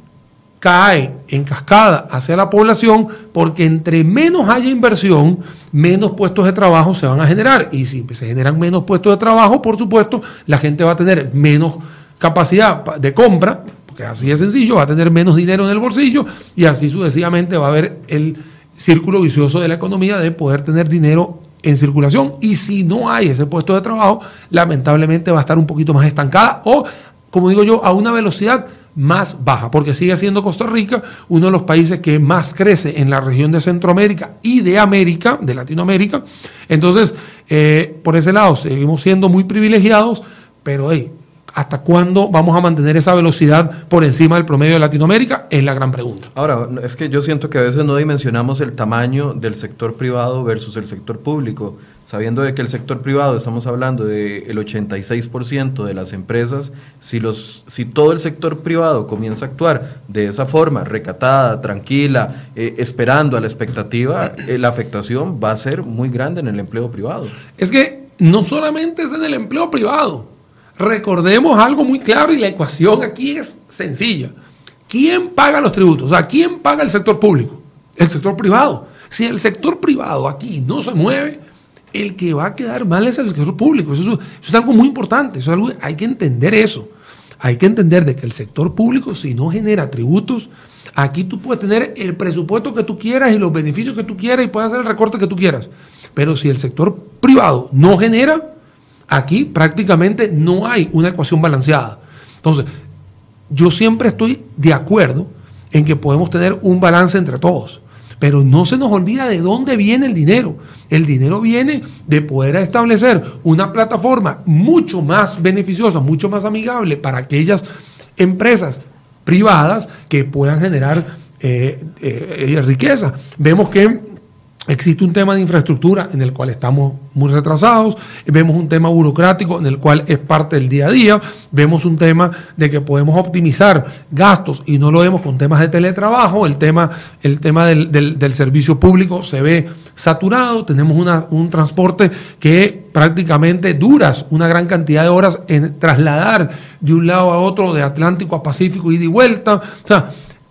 cae en cascada hacia la población porque entre menos haya inversión, menos puestos de trabajo se van a generar. Y si se generan menos puestos de trabajo, por supuesto, la gente va a tener menos capacidad de compra, porque así es sencillo, va a tener menos dinero en el bolsillo y así sucesivamente va a haber el círculo vicioso de la economía de poder tener dinero en circulación y si no hay ese puesto de trabajo, lamentablemente va a estar un poquito más estancada o, como digo yo, a una velocidad más baja, porque sigue siendo Costa Rica uno de los países que más crece en la región de Centroamérica y de América, de Latinoamérica. Entonces, eh, por ese lado, seguimos siendo muy privilegiados, pero hey, ¿hasta cuándo vamos a mantener esa velocidad por encima del promedio de Latinoamérica? Es la gran pregunta. Ahora, es que yo siento que a veces no dimensionamos el tamaño del sector privado versus el sector público sabiendo de que el sector privado, estamos hablando del 86% de las empresas, si, los, si todo el sector privado comienza a actuar de esa forma, recatada, tranquila, eh, esperando a la expectativa, eh, la afectación va a ser muy grande en el empleo privado. Es que no solamente es en el empleo privado, recordemos algo muy claro y la ecuación aquí es sencilla. ¿quién paga los tributos? O sea, ¿quién paga el sector público? El sector privado. Si el sector privado aquí no se mueve, el que va a quedar mal es el sector público. Eso, es algo muy importante. Eso hay que entender eso. Hay que entender de que el sector público, si no genera tributos, aquí tú puedes tener el presupuesto que tú quieras y los beneficios que tú quieras y puedes hacer el recorte que tú quieras. Pero si el sector privado no genera, aquí prácticamente no hay una ecuación balanceada. Entonces, yo siempre estoy de acuerdo en que podemos tener un balance entre todos. Pero no se nos olvida de dónde viene el dinero. El dinero viene de poder establecer una plataforma mucho más beneficiosa, mucho más amigable para aquellas empresas privadas que puedan generar eh, eh, riqueza. Vemos que Existe un tema de infraestructura en el cual estamos muy retrasados, vemos un tema burocrático en el cual es parte del día a día, vemos un tema de que podemos optimizar gastos y no lo vemos con temas de teletrabajo, el tema, el tema del, servicio público se ve saturado, tenemos un transporte que prácticamente duras una gran cantidad de horas en trasladar de un lado a otro, de Atlántico a Pacífico, y de vuelta. O sea,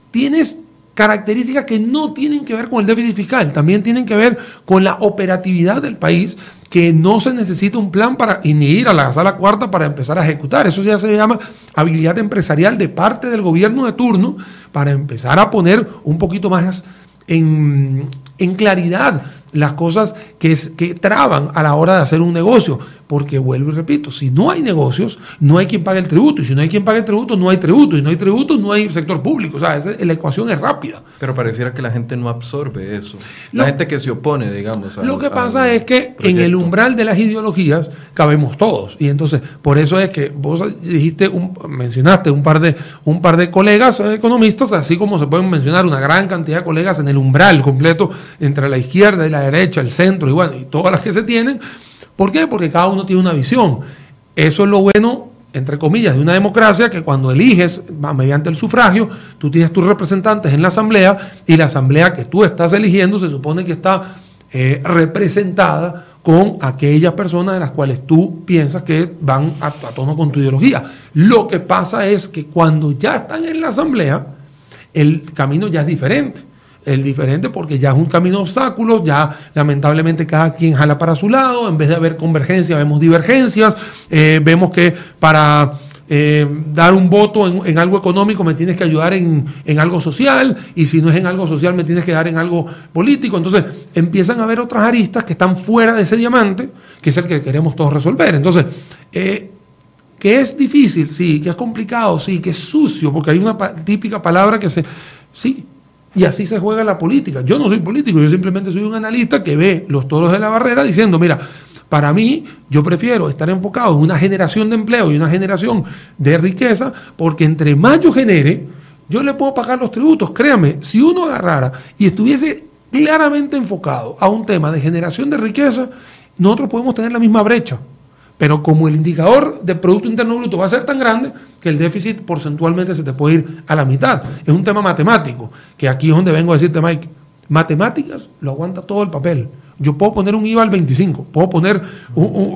tienes características que no tienen que ver con el déficit fiscal, también tienen que ver con la operatividad del país, que no se necesita un plan para ni ir a la sala cuarta para empezar a ejecutar. Eso ya se llama habilidad empresarial de parte del gobierno de turno para empezar a poner un poquito más en, en claridad las cosas que, que traban a la hora de hacer un negocio. Porque vuelvo y repito, si no hay negocios, no hay quien pague el tributo. Y si no hay quien pague el tributo, no hay tributo. Y no hay tributo, no hay sector público. O sea, la ecuación es rápida. Pero pareciera que la gente no absorbe eso. La gente que se opone, digamos. lo que pasa es que en el umbral de las ideologías cabemos todos. Y entonces, por eso es que vos dijiste, mencionaste un par, de, un par de colegas economistas, así como se pueden mencionar una gran cantidad de colegas en el umbral completo entre la izquierda y la derecha, el centro y bueno, y todas las que se tienen ¿Por qué? Porque cada uno tiene una visión. Eso es lo bueno, entre comillas, de una democracia, que cuando eliges mediante el sufragio, tú tienes tus representantes en la asamblea y la asamblea que tú estás eligiendo se supone que está eh, representada con aquellas personas de las cuales tú piensas que van a, a tono con tu ideología. Lo que pasa es que cuando ya están en la asamblea, el camino ya es diferente el diferente porque ya es un camino de obstáculos, ya lamentablemente cada quien jala para su lado, en vez de haber convergencia vemos divergencias, eh, vemos que para eh, dar un voto en, algo económico me tienes que ayudar en, en, algo social y si no es en algo social me tienes que dar en algo político. Entonces empiezan a haber otras aristas que están fuera de ese diamante, que es el que queremos todos resolver. Entonces, eh, que es difícil, sí, que es complicado, sí, que es sucio, porque hay una típica palabra que se... Sí, y así se juega la política. Yo no soy político, yo simplemente soy un analista que ve los toros de la barrera diciendo, mira, para mí, yo prefiero estar enfocado en una generación de empleo y una generación de riqueza, porque entre más yo genere, yo le puedo pagar los tributos. Créame, si uno agarrara y estuviese claramente enfocado a un tema de generación de riqueza, nosotros podemos tener la misma brecha. Pero como el indicador de Producto Interno Bruto va a ser tan grande que el déficit porcentualmente se te puede ir a la mitad. Es un tema matemático, que aquí es donde vengo a decirte, Mike, matemáticas lo aguanta todo el papel. Yo puedo poner un IVA al 25, puedo poner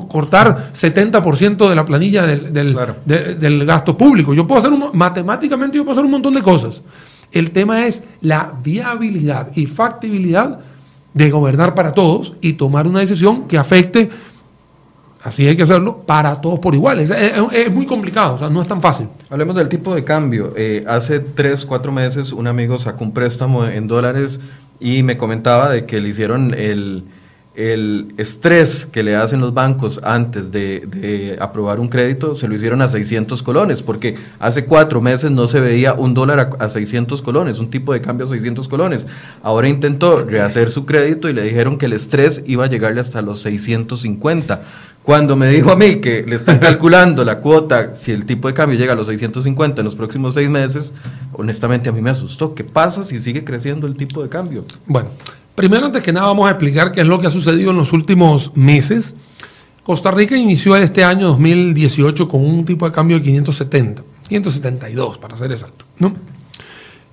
cortar 70% de la planilla del, gasto público. Yo puedo hacer un, matemáticamente yo puedo hacer un montón de cosas. El tema es la viabilidad y factibilidad de gobernar para todos y tomar una decisión que afecte Así hay que hacerlo para todos por igual. Es, muy complicado, o sea, no es tan fácil. Hablemos del tipo de cambio. Eh, hace tres, cuatro meses un amigo sacó un préstamo en dólares y me comentaba de que le hicieron el, el estrés que le hacen los bancos antes de, aprobar un crédito, se lo hicieron a 600 colones, porque hace cuatro meses no se veía un dólar a, a 600 colones, un tipo de cambio a 600 colones. Ahora intentó rehacer su crédito y le dijeron que el estrés iba a llegarle hasta los 650 cuando me dijo a mí que le están calculando la cuota, si el tipo de cambio llega a los 650 en los próximos seis meses, honestamente a mí me asustó. ¿Qué pasa si sigue creciendo el tipo de cambio? Bueno, primero antes que nada vamos a explicar qué es lo que ha sucedido en los últimos meses. Costa Rica inició en este año 2018 con un tipo de cambio de 570, 572 para ser exacto. ¿no?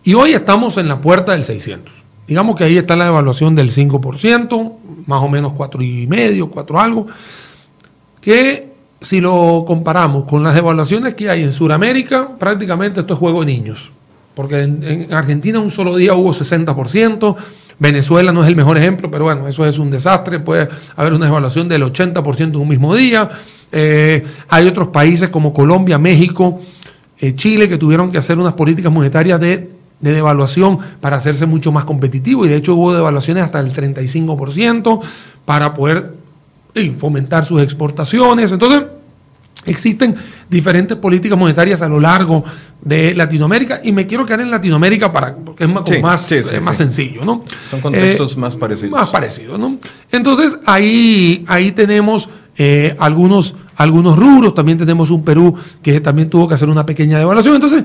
Y hoy estamos en la puerta del 600. Digamos que ahí está la evaluación del 5%, más o menos 4,5, 4 algo que si lo comparamos con las evaluaciones que hay en Sudamérica, prácticamente esto es juego de niños. porque en, Argentina un solo día hubo 60%, Venezuela no es el mejor ejemplo, pero bueno, eso es un desastre, puede haber una devaluación del 80% en un mismo día. Eh, hay otros países como Colombia, México, eh, Chile, que tuvieron que hacer unas políticas monetarias de, devaluación para hacerse mucho más competitivo y de hecho hubo devaluaciones hasta el 35% para poder fomentar sus exportaciones. Entonces, existen diferentes políticas monetarias a lo largo de Latinoamérica y me quiero quedar en Latinoamérica para porque es más, más, sencillo, ¿no? Son contextos eh, más parecidos. Más parecidos, ¿no? Entonces ahí, ahí tenemos eh, algunos, algunos rubros, también tenemos un Perú que también tuvo que hacer una pequeña devaluación, entonces,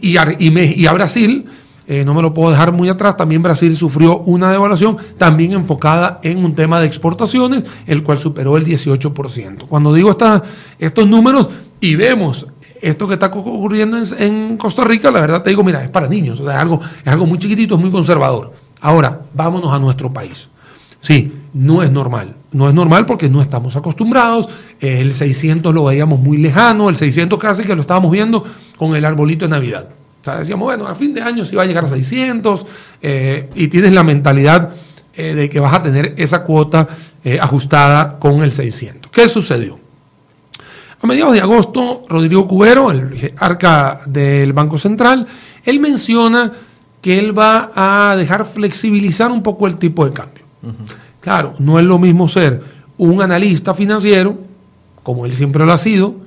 y, y, y a Brasil, eh, no me lo puedo dejar muy atrás, también Brasil sufrió una devaluación también enfocada en un tema de exportaciones, el cual superó el 18%. Cuando digo estos números y vemos esto que está ocurriendo en, Costa Rica, la verdad te digo, mira, es para niños, o sea, es algo, es algo muy chiquitito, es muy conservador. Ahora, vámonos a nuestro país. Sí, no es normal. No es normal porque no estamos acostumbrados. El 600 lo veíamos muy lejano, el 600 casi que lo estábamos viendo con el arbolito de Navidad. O sea, decíamos, bueno, a fin de año sí va a llegar a 600 eh, y tienes la mentalidad eh, de que vas a tener esa cuota eh, ajustada con el 600. ¿Qué sucedió? A mediados de agosto, Rodrigo Cubero, el arca del Banco Central, él menciona que él va a dejar flexibilizar un poco el tipo de cambio. Claro, no es lo mismo ser un analista financiero, como él siempre lo ha sido,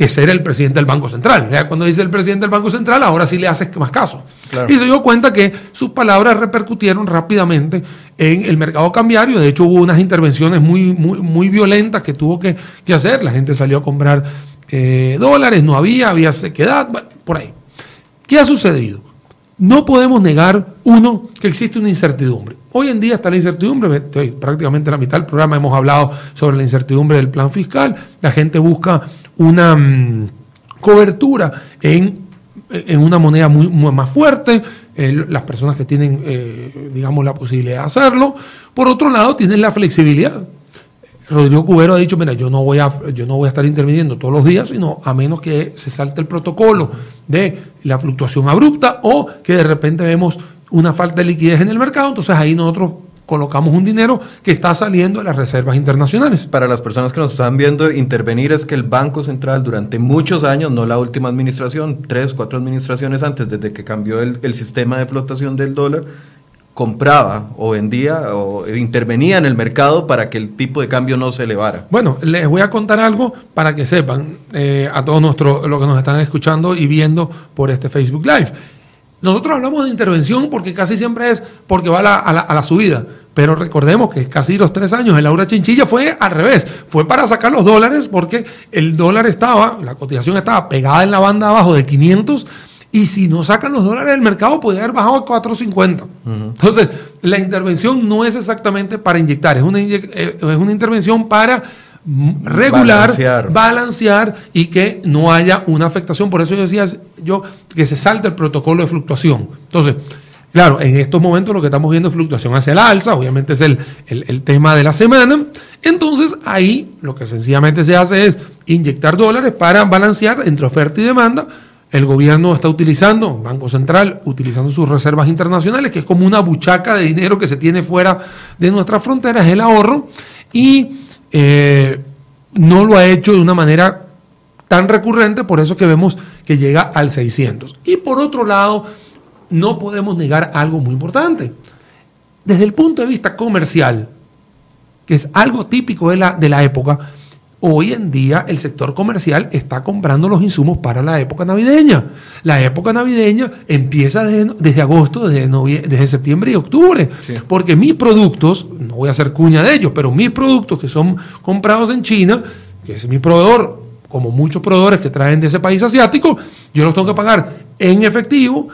que ser el presidente del Banco Central. Cuando dice el presidente del Banco Central, ahora sí le haces más caso. Y se dio cuenta que sus palabras repercutieron rápidamente en el mercado cambiario. De hecho, hubo unas intervenciones muy, muy, muy violentas que tuvo que, hacer. La gente salió a comprar eh, dólares, no había, había sequedad, por ahí. ¿Qué ha sucedido? No podemos negar, uno, que existe una incertidumbre. Hoy en día está la incertidumbre, prácticamente en la mitad del programa hemos hablado sobre la incertidumbre del plan fiscal, la gente busca una mm, cobertura en, en, una moneda muy, más fuerte, las personas que tienen, eh, digamos, la posibilidad de hacerlo. Por otro lado, tienen la flexibilidad. Rodrigo Cubero ha dicho, mira, yo no voy a, yo no voy a estar interviniendo todos los días, sino a menos que se salte el protocolo de la fluctuación abrupta o que de repente vemos una falta de liquidez en el mercado, entonces ahí nosotros colocamos un dinero que está saliendo de las reservas internacionales. Para las personas que nos están viendo, intervenir es que el Banco Central durante muchos años, no la última administración, tres, cuatro administraciones antes, desde que cambió el, sistema de flotación del dólar, compraba o vendía o intervenía en el mercado para que el tipo de cambio no se elevara. Bueno, les voy a contar algo para que sepan eh, a todos nuestros los que nos están escuchando y viendo por este Facebook Live. Nosotros hablamos de intervención porque casi siempre es porque va a la subida. Pero recordemos que casi los tres años el Laura Chinchilla fue al revés, fue para sacar los dólares porque el dólar estaba, la cotización estaba pegada en la banda abajo de 500 y si no sacan los dólares del mercado podría haber bajado a 450. Entonces, la intervención no es exactamente para inyectar, es una, eh, es una intervención para regular, balancear. balancear. y que no haya una afectación. Por eso yo decía yo que se salte el protocolo de fluctuación. Entonces, Claro, en estos momentos lo que estamos viendo es fluctuación hacia el alza, obviamente es el, tema de la semana. Entonces ahí lo que sencillamente se hace es inyectar dólares para balancear entre oferta y demanda. El gobierno está utilizando, Banco Central, utilizando sus reservas internacionales, que es como una buchaca de dinero que se tiene fuera de nuestras fronteras, el ahorro, y eh, no lo ha hecho de una manera tan recurrente, por eso que vemos que llega al 600. Y por otro lado, no podemos negar algo muy importante. Desde el punto de vista comercial, que es algo típico de la, de la época, hoy en día el sector comercial está comprando los insumos para la época navideña. La época navideña empieza desde, agosto, desde, desde, septiembre y octubre, porque mis productos, no voy a hacer cuña de ellos, pero mis productos que son comprados en China, que es mi proveedor, como muchos proveedores que traen de ese país asiático, yo los tengo que pagar en efectivo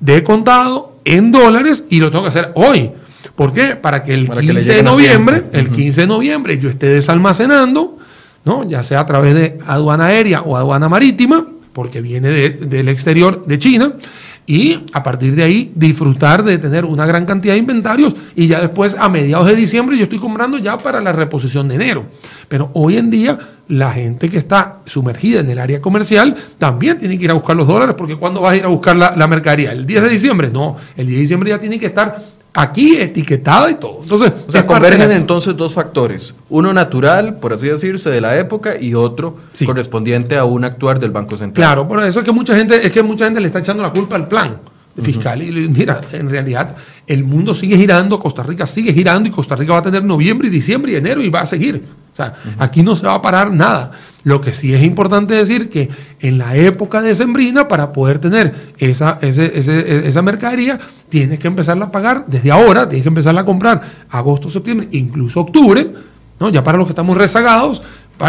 de contado en dólares y lo tengo que hacer hoy. ¿Por qué? Para que el 15 de noviembre, el 15 de noviembre yo esté desalmacenando, ¿no? ya sea a través de aduana aérea o aduana marítima, porque viene del exterior de China, y a partir de ahí disfrutar de tener una gran cantidad de inventarios y ya después a mediados de diciembre yo estoy comprando ya para la reposición de enero. Pero hoy en día la gente que está sumergida en el área comercial también tiene que ir a buscar los dólares porque cuando vas a ir a buscar la, la mercadería? ¿El 10 de diciembre? No, el 10 de diciembre ya tiene que estar aquí etiquetada y todo. Entonces, o sea, convergen entonces dos factores. Uno natural, por así decirse, de la época y otro correspondiente a un actuar del Banco Central. Claro, por eso es que mucha gente, es que mucha gente le está echando la culpa al plan fiscal. Y mira, en realidad el mundo sigue girando, Costa Rica sigue girando y Costa Rica va a tener noviembre y diciembre y enero y va a seguir. O sea, aquí no se va a parar nada. Lo que sí es importante decir que en la época de Sembrina, para poder tener esa, esa mercadería, tienes que empezarla a pagar desde ahora, tienes que empezarla a comprar agosto, septiembre, incluso octubre, ¿no? ya para los que estamos rezagados,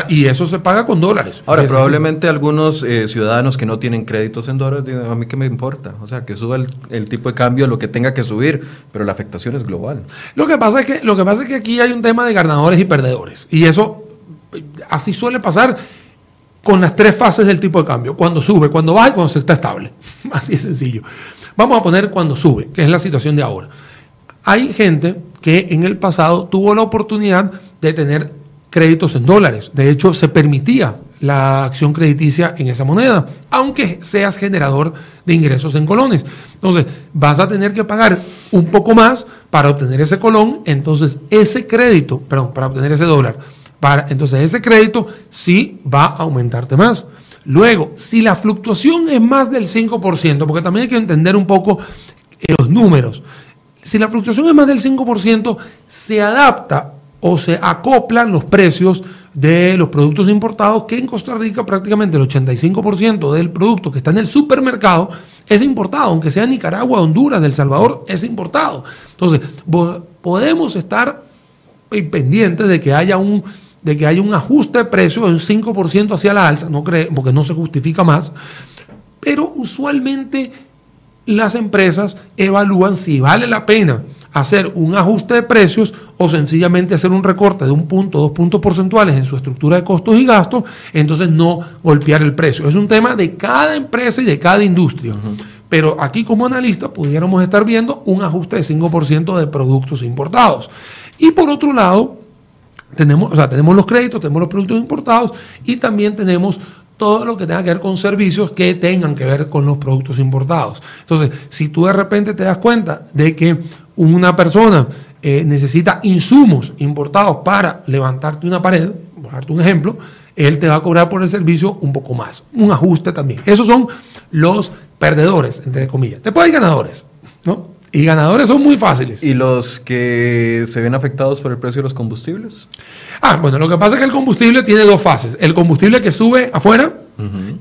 y eso se paga con dólares. Ahora, probablemente algunos eh, ciudadanos que no tienen créditos en dólares digan, a mí qué me importa. O sea, que suba el, tipo de cambio, lo que tenga que subir, pero la afectación es global. Lo que pasa es que, lo que, pasa es que aquí hay un tema de ganadores y perdedores. Y eso así suele pasar con las tres fases del tipo de cambio. Cuando sube, cuando baja y cuando se está estable. Así es sencillo. Vamos a poner cuando sube, que es la situación de ahora. Hay gente que en el pasado tuvo la oportunidad de tener créditos en dólares. De hecho, se permitía la acción crediticia en esa moneda, aunque seas generador de ingresos en colones. Entonces, vas a tener que pagar un poco más para obtener ese colón, entonces ese crédito, perdón, para obtener ese dólar, para, entonces ese crédito sí va a aumentarte más. Luego, si la fluctuación es más del 5%, porque también hay que entender un poco eh, los números, si la fluctuación es más del 5%, se adapta o se acoplan los precios de los productos importados, que en Costa Rica prácticamente el 85% del producto que está en el supermercado es importado, aunque sea Nicaragua, Honduras, El Salvador, es importado. Entonces, podemos estar pendientes de que haya un de que haya un ajuste de precios de un 5% hacia la alza, no cree, porque no se justifica más, pero usualmente las empresas evalúan si vale la pena hacer un ajuste de precios o sencillamente hacer un recorte de un punto, dos puntos porcentuales en su estructura de costos y gastos, entonces no golpear el precio. Es un tema de cada empresa y de cada industria. Pero aquí como analista pudiéramos estar viendo un ajuste de 5% de productos importados. Y por otro lado, tenemos, o sea, tenemos los créditos, tenemos los productos importados y también tenemos todo lo que tenga que ver con servicios que tengan que ver con los productos importados. Entonces, si tú de repente te das cuenta de que una persona eh, necesita insumos importados para levantarte una pared, a darte un ejemplo, él te va a cobrar por el servicio un poco más, un ajuste también. Esos son los perdedores, entre comillas. Después hay ganadores, ¿no? Y ganadores son muy fáciles. ¿Y los que se ven afectados por el precio de los combustibles? Ah, bueno, lo que pasa es que el combustible tiene dos fases. El combustible que sube afuera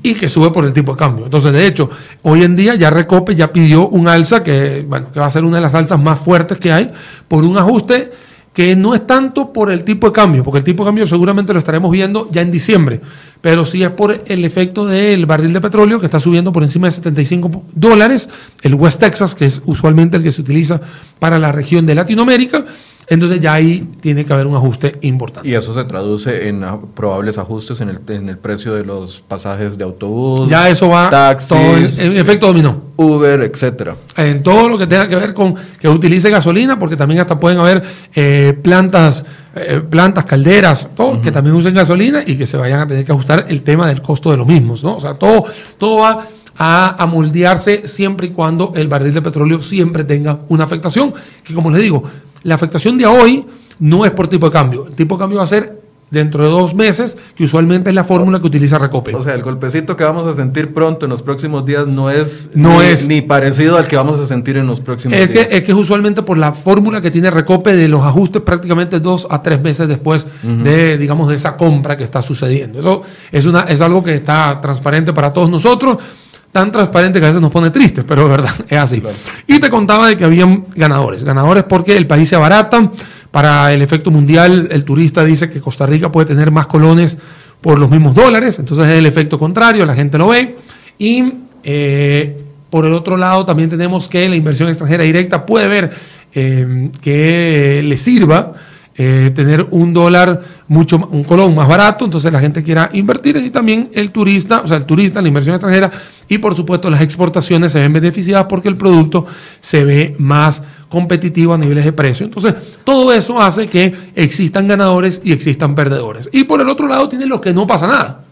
y que sube por el tipo de cambio. Entonces, de hecho, hoy en día ya Recope ya pidió un alza que, bueno, que va a ser una de las alzas más fuertes que hay por un ajuste que no es tanto por el tipo de cambio, porque el tipo de cambio seguramente lo estaremos viendo ya en diciembre, pero sí es por el efecto del barril de petróleo que está subiendo por encima de 75 dólares, el West Texas, que es usualmente el que se utiliza para la región de Latinoamérica, entonces ya ahí tiene que haber un ajuste importante. Y eso se traduce en probables ajustes en el, en el precio de los pasajes de autobús. Ya eso va taxis, todo en, efecto dominó. Uber, etcétera. En todo lo que tenga que ver con que utilice gasolina, porque también hasta pueden haber eh, plantas, eh, plantas, calderas, todo, que también usen gasolina y que se vayan a tener que ajustar el tema del costo de los mismos, ¿no? O sea, todo, todo va a, a, moldearse siempre y cuando el barril de petróleo siempre tenga una afectación, que como les digo, la afectación de hoy no es por tipo de cambio. El tipo de cambio va a ser dentro de dos meses, que usualmente es la fórmula que utiliza Recope. O sea, el golpecito que vamos a sentir pronto en los próximos días no es, no ni, es ni parecido al que vamos a sentir en los próximos es días. Que, es que es usualmente por la fórmula que tiene Recope de los ajustes prácticamente dos a tres meses después de, digamos, de esa compra que está sucediendo. Eso es, una, es algo que está transparente para todos nosotros tan transparente que a veces nos pone tristes, pero es verdad, es así. Y te contaba de que habían ganadores. Ganadores porque el país se abarata. Para el efecto mundial, el turista dice que Costa Rica puede tener más colones por los mismos dólares. Entonces es el efecto contrario, la gente lo ve. Y eh, por el otro lado, también tenemos que la inversión extranjera directa puede ver eh, que le sirva eh, tener un dólar mucho un colón más barato, entonces la gente quiera invertir y también el turista, o sea, el turista, la inversión extranjera y por supuesto las exportaciones se ven beneficiadas porque el producto se ve más competitivo a niveles de precio. Entonces, todo eso hace que existan ganadores y existan perdedores. Y por el otro lado tiene lo que no pasa nada.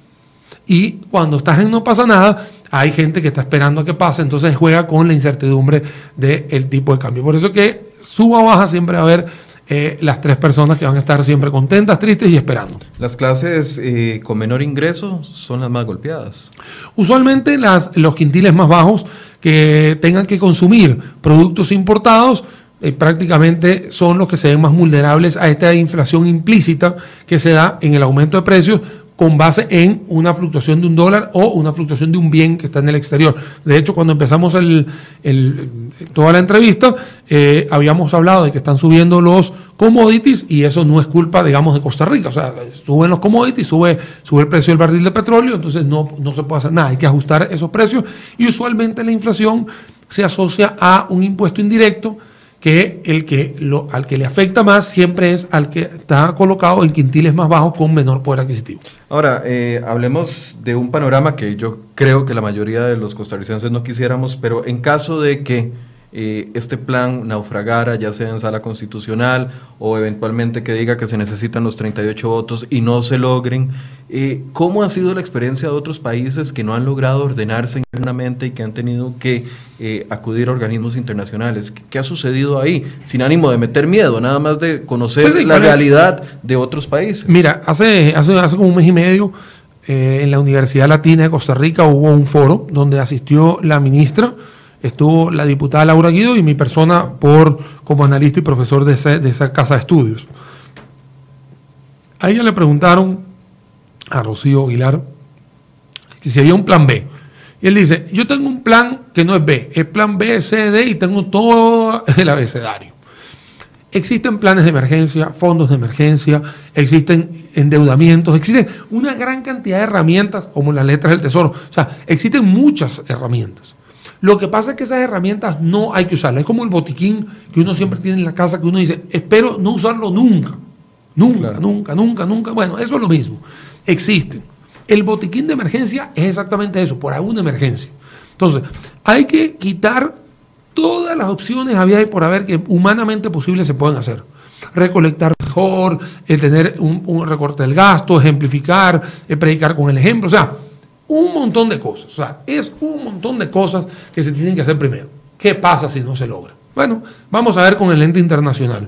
Y cuando estás en no pasa nada, hay gente que está esperando a que pase, entonces juega con la incertidumbre del tipo de cambio. Por eso que suba o baja siempre va a haber eh, las tres personas que van a estar siempre contentas, tristes y esperando. Las clases eh, con menor ingreso son las más golpeadas. Usualmente las, los quintiles más bajos que tengan que consumir productos importados eh, prácticamente son los que se ven más vulnerables a esta inflación implícita que se da en el aumento de precios con base en una fluctuación de un dólar o una fluctuación de un bien que está en el exterior. De hecho, cuando empezamos toda la entrevista, eh, habíamos hablado de que están subiendo los commodities y eso no es culpa, digamos, de Costa Rica. O sea, suben los commodities, sube, sube el precio del barril de petróleo, entonces no, no se puede hacer nada, hay que ajustar esos precios y usualmente la inflación se asocia a un impuesto indirecto que el que lo, al que le afecta más siempre es al que está colocado en quintiles más bajos con menor poder adquisitivo. Ahora, eh, hablemos de un panorama que yo creo que la mayoría de los costarricenses no quisiéramos, pero en caso de que eh, este plan naufragara, ya sea en sala constitucional o eventualmente que diga que se necesitan los 38 votos y no se logren. Eh, ¿Cómo ha sido la experiencia de otros países que no han logrado ordenarse internamente y que han tenido que eh, acudir a organismos internacionales? ¿Qué, ha sucedido ahí? Sin ánimo de meter miedo, nada más de conocer la realidad de otros países. Mira, hace, hace, hace como un mes y medio en la Universidad Latina de Costa Rica hubo un foro donde asistió la ministra estuvo la diputada Laura Guido y mi persona por, como analista y profesor de, esa casa de estudios. A ella le preguntaron, a Rocío Aguilar, si había un plan B. Y él dice, yo tengo un plan que no es B, es plan B, C, D y tengo todo el abecedario. Existen planes de emergencia, fondos de emergencia, existen endeudamientos, existen una gran cantidad de herramientas como las letras del tesoro. O sea, existen muchas herramientas. Lo que pasa es que esas herramientas no hay que usarlas. Es como el botiquín que uno siempre tiene en la casa que uno dice, espero no usarlo nunca. Nunca, nunca, nunca, nunca. Bueno, eso es lo mismo. Existen. El botiquín de emergencia es exactamente eso, por alguna emergencia. Entonces, hay que quitar todas las opciones había y por haber que humanamente posible se pueden hacer. Recolectar mejor, el tener un, un recorte del gasto, ejemplificar, predicar con el ejemplo. O sea, un montón de cosas. O sea, es un montón de cosas que se tienen que hacer primero. ¿Qué pasa si no se logra? Bueno, vamos a ver con el ente internacional.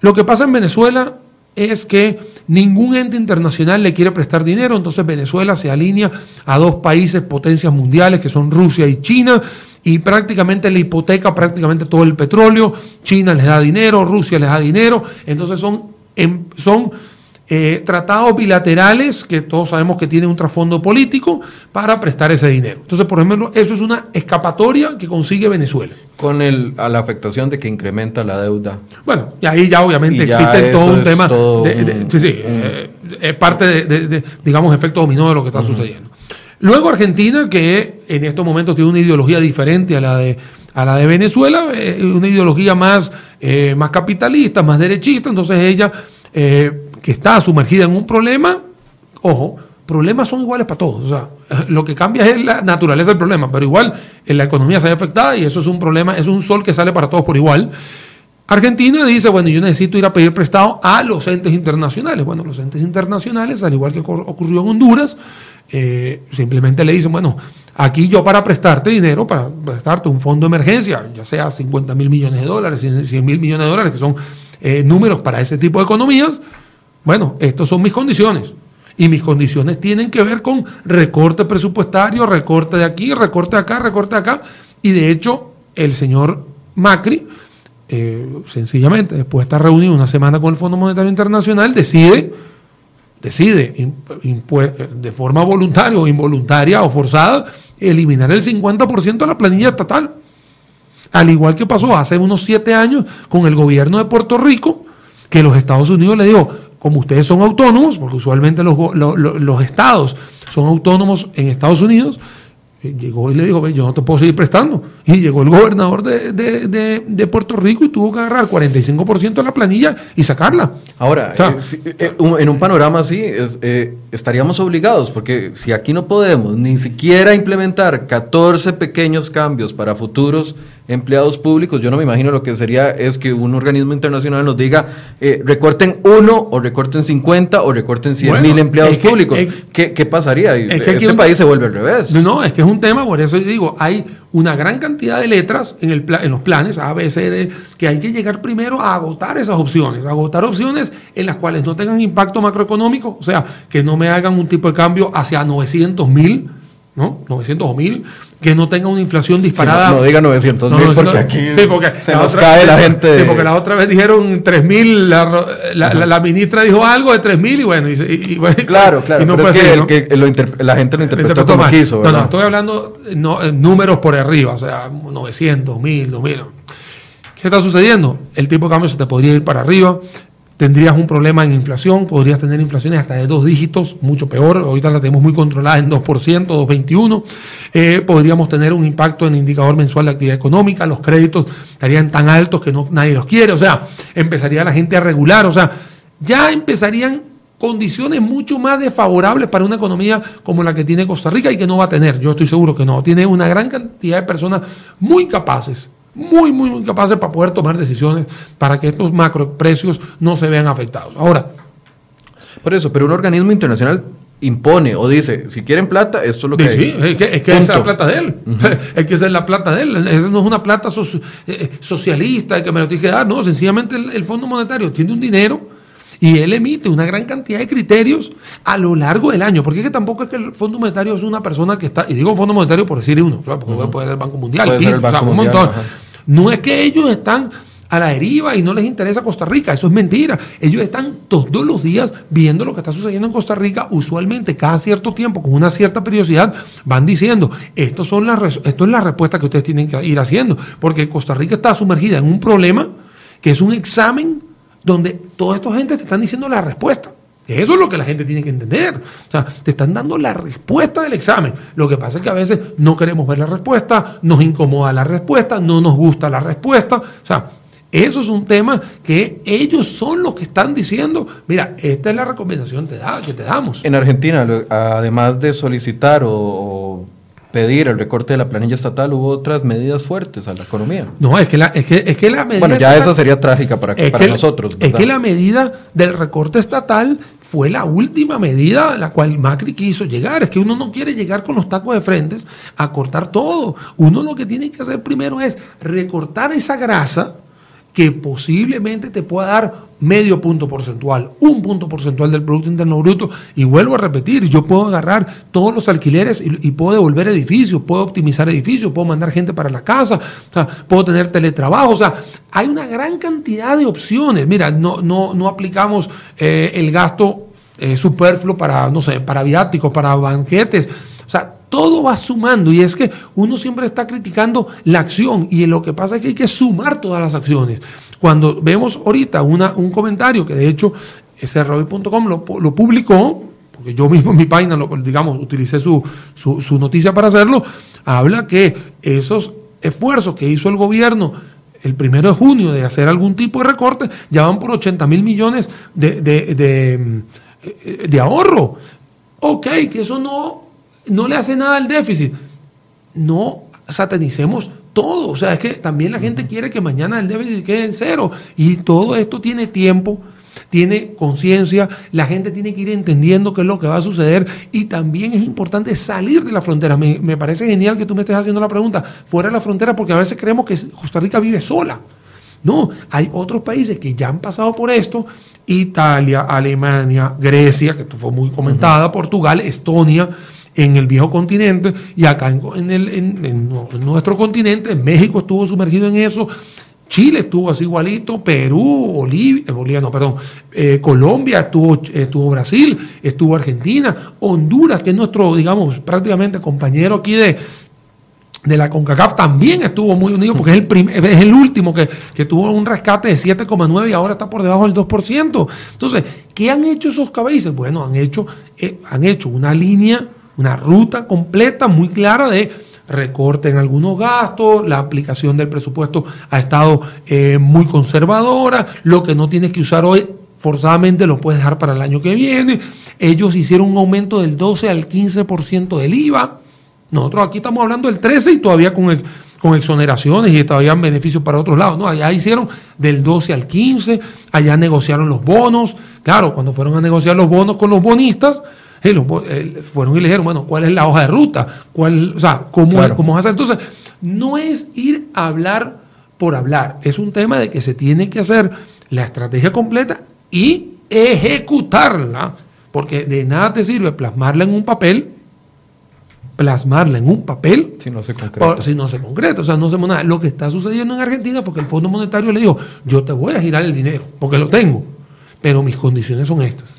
Lo que pasa en Venezuela es que ningún ente internacional le quiere prestar dinero, entonces Venezuela se alinea a dos países potencias mundiales que son Rusia y China y prácticamente le hipoteca prácticamente todo el petróleo, China les da dinero, Rusia les da dinero, entonces son, em, son eh, tratados bilaterales que todos sabemos que tienen un trasfondo político para prestar ese dinero. Entonces, por ejemplo, eso es una escapatoria que consigue Venezuela. Con el, a la afectación de que incrementa la deuda. Bueno, y ahí ya obviamente existe todo un tema. sí, sí, eh, es parte de, digamos, efecto dominó de lo que está sucediendo. Luego Argentina, que en estos momentos tiene una ideología diferente a la de, a la de Venezuela, eh, una ideología más, más capitalista, más derechista, entonces ella está sumergida en un problema, ojo, problemas son iguales para todos. O sea, lo que cambia es la naturaleza del problema, pero igual en la economía se ve afectada y eso es un problema, es un sol que sale para todos por igual. Argentina dice, bueno, yo necesito ir a pedir prestado a los entes internacionales. Bueno, los entes internacionales, al igual que ocurrió en Honduras, eh, simplemente le dicen, bueno, aquí yo para prestarte dinero, para prestarte un fondo de emergencia, ya sea 50 mil millones de dólares, 100 mil millones de dólares, que son eh, números para ese tipo de economías, bueno, estas son mis condiciones. Y mis condiciones tienen que ver con recorte presupuestario, recorte de aquí, recorte de acá, recorte de acá. Y de hecho, el señor Macri, eh, sencillamente, después de estar reunido una semana con el Fondo Monetario Internacional, decide, decide de forma voluntaria o involuntaria o forzada, eliminar el 50% de la planilla estatal. Al igual que pasó hace unos siete años con el gobierno de Puerto Rico, que los Estados Unidos le dijo, como ustedes son autónomos, porque usualmente los, estados son autónomos en Estados Unidos, llegó y le dijo, yo no te puedo seguir prestando. Y llegó el gobernador de, Puerto Rico y tuvo que agarrar 45% de la planilla y sacarla. Ahora, eh, eh, en un panorama así, eh, estaríamos obligados, porque si aquí no podemos ni siquiera implementar 14 pequeños cambios para futuros empleados públicos, yo no me imagino lo que sería es que un organismo internacional nos diga recorten uno o recorten 50 o recorten 100 mil empleados públicos. ¿Qué, pasaría? este país se vuelve al revés. No, es que es un tema, por eso digo, hay una gran cantidad de letras en, el en los planes A, B, C, D, que hay que llegar primero a agotar esas opciones, agotar opciones en las cuales no tengan impacto macroeconómico, o sea, que no me hagan un tipo de cambio hacia 900 mil, ¿no? 900 mil, que no tenga una inflación disparada. no, diga 900 mil, porque aquí sí, porque se nos cae la gente. Sí, porque la otra vez dijeron 3 mil, la, la, ministra dijo algo de 3 mil y bueno, y, claro, claro, y no fue es que, la gente lo interpretó, como quiso. No, no, estoy hablando no, números por arriba, o sea, 900, 1000, 2000. ¿Qué está sucediendo? El tipo de cambio se te podría ir para arriba, tendrías un problema en inflación, podrías tener inflaciones hasta de dos dígitos, mucho peor, ahorita la tenemos muy controlada en 2%, 2,21%, eh, podríamos tener un impacto en el indicador mensual de actividad económica, los créditos estarían tan altos que no, nadie los quiere, o sea, empezaría la gente a regular, o sea, ya empezarían condiciones mucho más desfavorables para una economía como la que tiene Costa Rica y que no va a tener, yo estoy seguro que no, tiene una gran cantidad de personas muy capaces muy, muy, muy capaces para poder tomar decisiones para que estos macroprecios no se vean afectados. Ahora. Por eso, pero un organismo internacional impone o dice, si quieren plata, esto es lo que sí, es que, es que esa es la plata de él. Es que esa es la plata de él. Esa no es una plata eh, eh, socialista que me lo dije, ah, no, sencillamente el, Fondo Monetario tiene un dinero y él emite una gran cantidad de criterios a lo largo del año. Porque es que tampoco es que el Fondo Monetario es una persona que está, y digo Fondo Monetario por decir uno, porque puede ser el Banco Mundial, el Banco un montón. No es que ellos están a la deriva y no les interesa Costa Rica, eso es mentira. Ellos están todos los días viendo lo que está sucediendo en Costa Rica, usualmente cada cierto tiempo, con una cierta periodicidad, van diciendo, esto, son las, esto es la respuesta que ustedes tienen que ir haciendo, porque Costa Rica está sumergida en un problema que es un examen donde toda esta gente te están diciendo la respuesta. Eso es lo que la gente tiene que entender. O sea, te están dando la respuesta del examen. Lo que pasa es que a veces no queremos ver la respuesta, nos incomoda la respuesta, no nos gusta la respuesta. O sea, eso es un tema que ellos son los que están diciendo, mira, esta es la recomendación que te damos. En Argentina, además de solicitar o, pedir el recorte de la planilla estatal, hubo otras medidas fuertes a la economía. No, es que la, es que, es que la medida... Bueno, ya esa sería trágica para, para nosotros. Es que la medida del recorte estatal fue la última medida a la cual Macri quiso llegar. Es que uno no quiere llegar con los tacos de frentes a cortar todo. Uno lo que tiene que hacer primero es recortar esa grasa que posiblemente te pueda dar medio punto porcentual, un punto porcentual del Producto Interno Bruto. Y vuelvo a repetir, yo puedo agarrar todos los alquileres y, puedo devolver edificios, puedo optimizar edificios, puedo mandar gente para la casa, o sea, puedo tener teletrabajo, o sea, hay una gran cantidad de opciones. Mira, no, no, no aplicamos eh, el gasto eh, superfluo para, no sé, para viáticos, para banquetes. O sea, todo va sumando y es que uno siempre está criticando la acción y lo que pasa es que hay que sumar todas las acciones. Cuando vemos ahorita una, un comentario que de hecho sroy.com lo, lo publicó, porque yo mismo en mi página, digamos, utilicé su, su, su noticia para hacerlo, habla que esos esfuerzos que hizo el gobierno el primero de junio de hacer algún tipo de recorte, ya van por 80 mil millones de, de, de, de, ahorro. Ok, que eso no, no le hace nada al déficit. No satanicemos todo. O sea, es que también la gente quiere que mañana el déficit quede en cero. Y todo esto tiene tiempo, tiene conciencia, la gente tiene que ir entendiendo qué es lo que va a suceder. Y también es importante salir de la frontera. Me, me parece genial que tú me estés haciendo la pregunta. Fuera de la frontera, porque a veces creemos que Costa Rica vive sola. No, hay otros países que ya han pasado por esto. Italia, Alemania, Grecia, que fue muy comentada, Portugal, Estonia en el viejo continente y acá en, el, en, nuestro continente, en México estuvo sumergido en eso, Chile estuvo así igualito, Perú, Bolivia, eh, Bolivia no, perdón, eh, Colombia, estuvo, estuvo Brasil, estuvo Argentina, Honduras, que es nuestro, digamos, prácticamente compañero aquí de, de la CONCACAF también estuvo muy unido porque es el, es el último que, que tuvo un rescate de 7,9 y ahora está por debajo del 2%. Entonces, ¿qué han hecho esos cabezas? Bueno, han hecho, eh, han hecho una línea una ruta completa, muy clara de recorte en algunos gastos, la aplicación del presupuesto ha estado eh, muy conservadora, lo que no tienes que usar hoy forzadamente lo puedes dejar para el año que viene. Ellos hicieron un aumento del 12 al 15% del IVA. Nosotros aquí estamos hablando del 13 y todavía con, con exoneraciones y todavía beneficios para otros lados. No, allá hicieron del 12 al 15, allá negociaron los bonos. Claro, cuando fueron a negociar los bonos con los bonistas, eh, eh, fueron y le dijeron, bueno, ¿cuál es la hoja de ruta? ¿Cuál, o sea, ¿cómo, ¿cómo vas a hacer? Entonces, no es ir a hablar por hablar, es un tema de que se tiene que hacer la estrategia completa y ejecutarla, porque de nada te sirve plasmarla en un papel, plasmarla en un papel si no se concreta. si no se concreta, o sea, no hacemos nada. Lo que está sucediendo en Argentina fue que el Fondo Monetario le dijo, yo te voy a girar el dinero, porque lo tengo, pero mis condiciones son estas.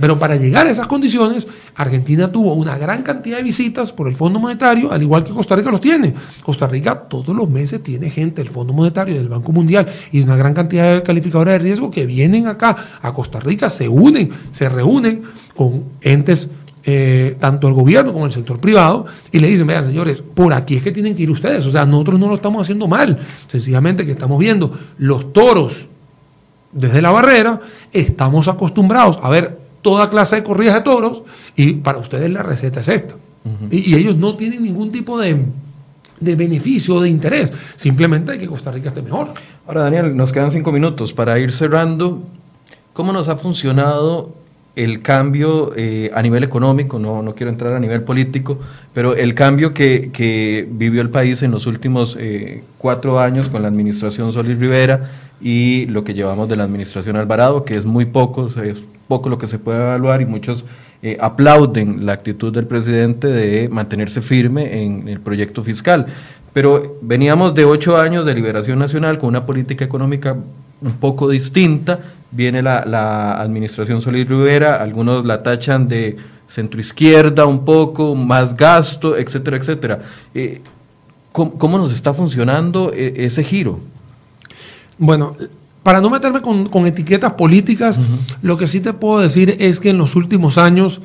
Pero para llegar a esas condiciones, Argentina tuvo una gran cantidad de visitas por el Fondo Monetario, al igual que Costa Rica los tiene. Costa Rica todos los meses tiene gente del Fondo Monetario, del Banco Mundial y una gran cantidad de calificadores de riesgo que vienen acá a Costa Rica, se unen, se reúnen con entes, eh, tanto el gobierno como el sector privado, y le dicen, vean señores, por aquí es que tienen que ir ustedes. O sea, nosotros no lo estamos haciendo mal, sencillamente que estamos viendo los toros desde la barrera, estamos acostumbrados a ver toda clase de corridas de toros y para ustedes la receta es esta. y, ellos no tienen ningún tipo de, de beneficio o de interés. Simplemente hay que Costa Rica esté mejor. Ahora, Daniel, nos quedan cinco minutos para ir cerrando. ¿Cómo nos ha funcionado el cambio eh, a nivel económico? No, no quiero entrar a nivel político, pero el cambio que, que vivió el país en los últimos eh, cuatro años con la administración Solís Rivera y lo que llevamos de la administración Alvarado, que es muy poco, es poco lo que se puede evaluar y muchos eh, aplauden la actitud del presidente de mantenerse firme en el proyecto fiscal. Pero veníamos de ocho años de liberación nacional con una política económica un poco distinta. Viene la, administración Solís Rivera, algunos la tachan de centroizquierda un poco, más gasto, etcétera, etcétera. Eh, ¿cómo, nos está funcionando eh, ese giro? Bueno, para no meterme con, etiquetas políticas, lo que sí te puedo decir es que en los últimos años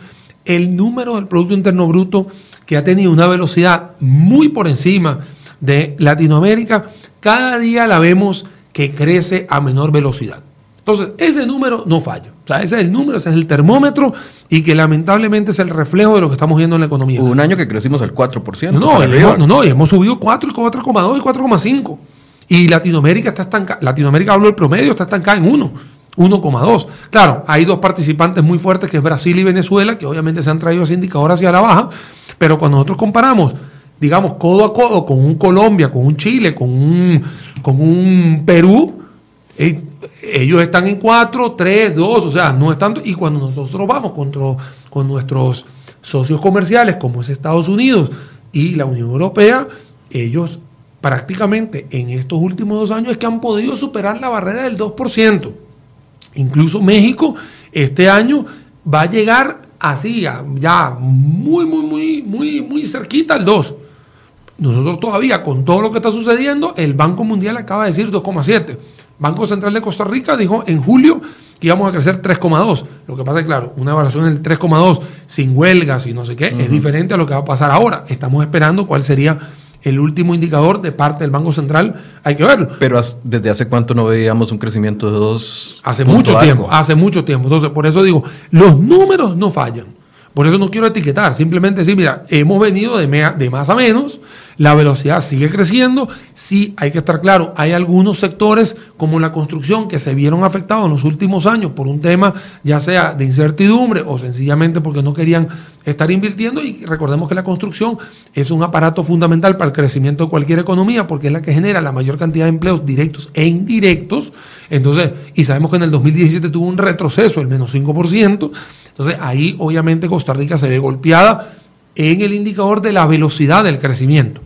el número del Producto Interno Bruto que ha tenido una velocidad muy por encima de Latinoamérica, cada día la vemos que crece a menor velocidad. Entonces, ese número no falla. O sea, ese es el número, ese es el termómetro y que lamentablemente es el reflejo de lo que estamos viendo en la economía. Hubo un año que crecimos al 4%. No, no, no, y hemos subido 4, 4,2 y 4,5. Y Latinoamérica está estancada, Latinoamérica hablo del promedio, está estancada en 1, 1,2. Claro, hay dos participantes muy fuertes que es Brasil y Venezuela, que obviamente se han traído ese indicador hacia la baja, pero cuando nosotros comparamos, digamos, codo a codo con un Colombia, con un Chile, con un, con un Perú, eh, ellos están en 4, 3, 2, o sea, no están. Y cuando nosotros vamos contra, con nuestros socios comerciales, como es Estados Unidos y la Unión Europea, ellos prácticamente en estos últimos dos años es que han podido superar la barrera del 2%. Incluso México este año va a llegar así, ya muy, muy, muy, muy, muy cerquita al 2. Nosotros todavía, con todo lo que está sucediendo, el Banco Mundial acaba de decir 2,7. Banco Central de Costa Rica dijo en julio que íbamos a crecer 3,2. Lo que pasa es, claro, una evaluación del 3,2 sin huelgas y no sé qué, es diferente a lo que va a pasar ahora. Estamos esperando cuál sería el último indicador de parte del Banco Central, hay que verlo. Pero desde hace cuánto no veíamos un crecimiento de dos. Hace mucho tiempo, hace mucho tiempo. Entonces, por eso digo, los números no fallan. Por eso no quiero etiquetar, simplemente decir, mira, hemos venido de, de más a menos, la velocidad sigue creciendo, sí hay que estar claro, hay algunos sectores como la construcción que se vieron afectados en los últimos años por un tema ya sea de incertidumbre o sencillamente porque no querían estar invirtiendo y recordemos que la construcción es un aparato fundamental para el crecimiento de cualquier economía porque es la que genera la mayor cantidad de empleos directos e indirectos. Entonces, y sabemos que en el 2017 tuvo un retroceso, el menos 5%. Entonces ahí obviamente Costa Rica se ve golpeada en el indicador de la velocidad del crecimiento.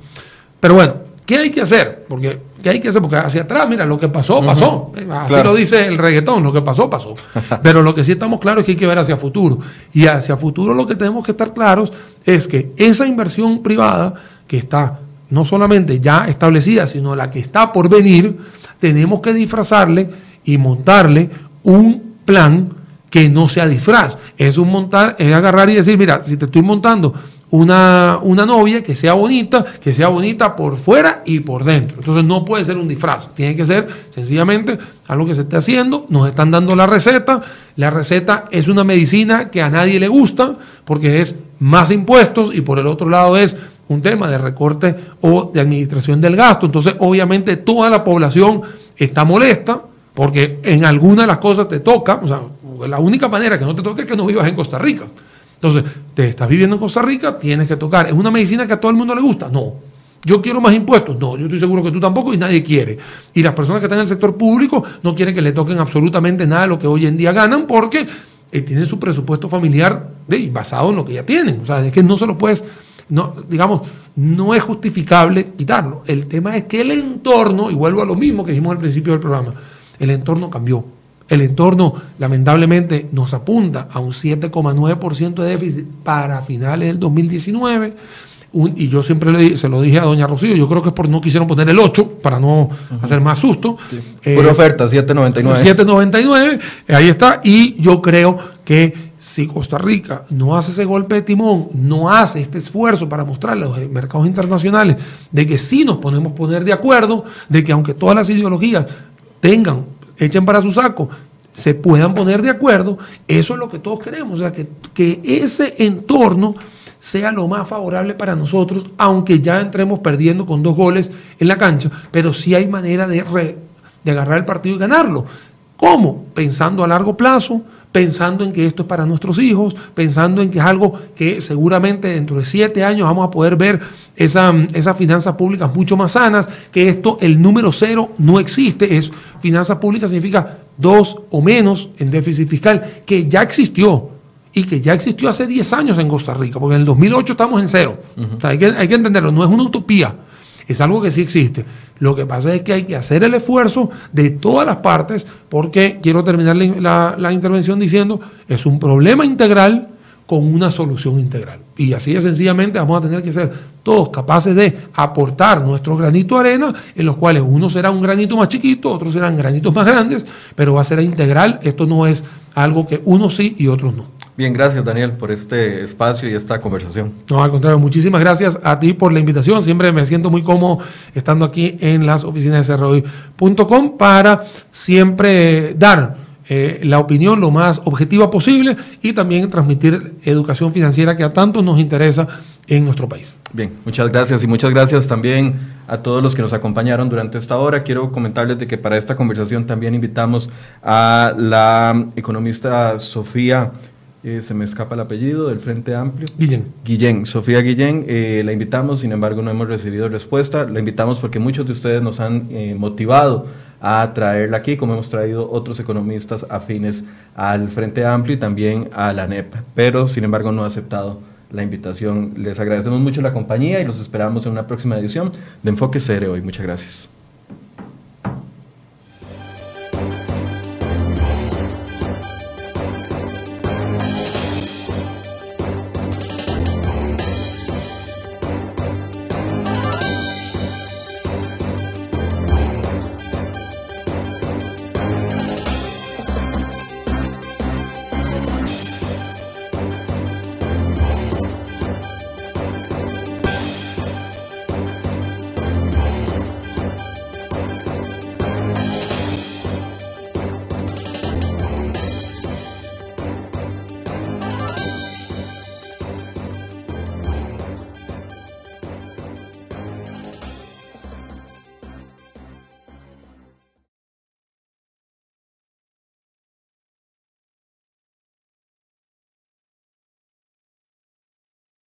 Pero bueno, ¿qué hay que hacer? Porque, ¿qué hay que hacer? Porque hacia atrás, mira, lo que pasó, pasó. Así lo dice el reggaetón, lo que pasó, pasó. Pero lo que sí estamos claros es que hay que ver hacia futuro. Y hacia futuro lo que tenemos que estar claros es que esa inversión privada que está no solamente ya establecida, sino la que está por venir, tenemos que disfrazarle y montarle un plan que no sea disfraz. Es un montar, es agarrar y decir, mira, si te estoy montando una, una novia que sea bonita, que sea bonita por fuera y por dentro. Entonces no puede ser un disfraz, tiene que ser sencillamente algo que se esté haciendo, nos están dando la receta, la receta es una medicina que a nadie le gusta porque es más impuestos y por el otro lado es un tema de recorte o de administración del gasto. Entonces obviamente toda la población está molesta porque en alguna de las cosas te toca, o sea, la única manera que no te toque es que no vivas en Costa Rica. Entonces, te estás viviendo en Costa Rica, tienes que tocar. ¿Es una medicina que a todo el mundo le gusta? No. ¿Yo quiero más impuestos? No, yo estoy seguro que tú tampoco y nadie quiere. Y las personas que están en el sector público no quieren que le toquen absolutamente nada de lo que hoy en día ganan porque eh, tienen su presupuesto familiar basado en lo que ya tienen. O sea, es que no se lo puedes, digamos, no es justificable quitarlo. El tema es que el entorno, y vuelvo a lo mismo que dijimos al principio del programa, el entorno cambió. El entorno, lamentablemente, nos apunta a un 7,9% de déficit para finales del 2019. y yo siempre se lo dije a doña Rocío, yo creo que es por no quisieron poner el 8 para no hacer más susto. Sí. Por oferta, 7,99. 7,99, ahí está. Y yo creo que si Costa Rica no hace ese golpe de timón, no hace este esfuerzo para mostrarle a los mercados internacionales de que sí nos podemos poner de acuerdo, de que aunque todas las ideologías tengan echen para su saco, se puedan poner de acuerdo, eso es lo que todos queremos, o sea, que, que ese entorno sea lo más favorable para nosotros, aunque ya entremos perdiendo con dos goles en la cancha, pero sí hay manera de, de agarrar el partido y ganarlo. ¿Cómo? Pensando a largo plazo, pensando en que esto es para nuestros hijos, pensando en que es algo que seguramente dentro de siete años vamos a poder ver esa, esas finanzas públicas mucho más sanas, que esto, el número cero no existe, es finanzas públicas significa dos o menos en déficit fiscal, que ya existió y que ya existió hace 10 años en Costa Rica, porque en el 2008 estamos en cero. hay, que, hay que entenderlo, no es una utopía. Es algo que sí existe. Lo que pasa es que hay que hacer el esfuerzo de todas las partes, porque quiero terminar la, intervención diciendo, es un problema integral con una solución integral. Y así de sencillamente vamos a tener que ser todos capaces de aportar nuestro granito de arena, en los cuales uno será un granito más chiquito, otros serán granitos más grandes, pero va a ser integral. Esto no es algo que unos sí y otros no. Bien, gracias Daniel por este espacio y esta conversación. No, al contrario, muchísimas gracias a ti por la invitación. Siempre me siento muy cómodo estando aquí en las oficinas de cerroy.com para siempre dar eh, la opinión lo más objetiva posible y también transmitir educación financiera que a tanto nos interesa en nuestro país. Bien, muchas gracias y muchas gracias también a todos los que nos acompañaron durante esta hora. Quiero comentarles de que para esta conversación también invitamos a la economista Sofía eh, se me escapa el apellido del Frente Amplio. Guillén. Guillén, Sofía Guillén, eh, la invitamos, sin embargo no hemos recibido respuesta. La invitamos porque muchos de ustedes nos han eh, motivado a traerla aquí, como hemos traído otros economistas afines al Frente Amplio y también a la NEP, pero sin embargo no ha aceptado la invitación. Les agradecemos mucho la compañía y los esperamos en una próxima edición de Enfoque CR hoy. Muchas gracias.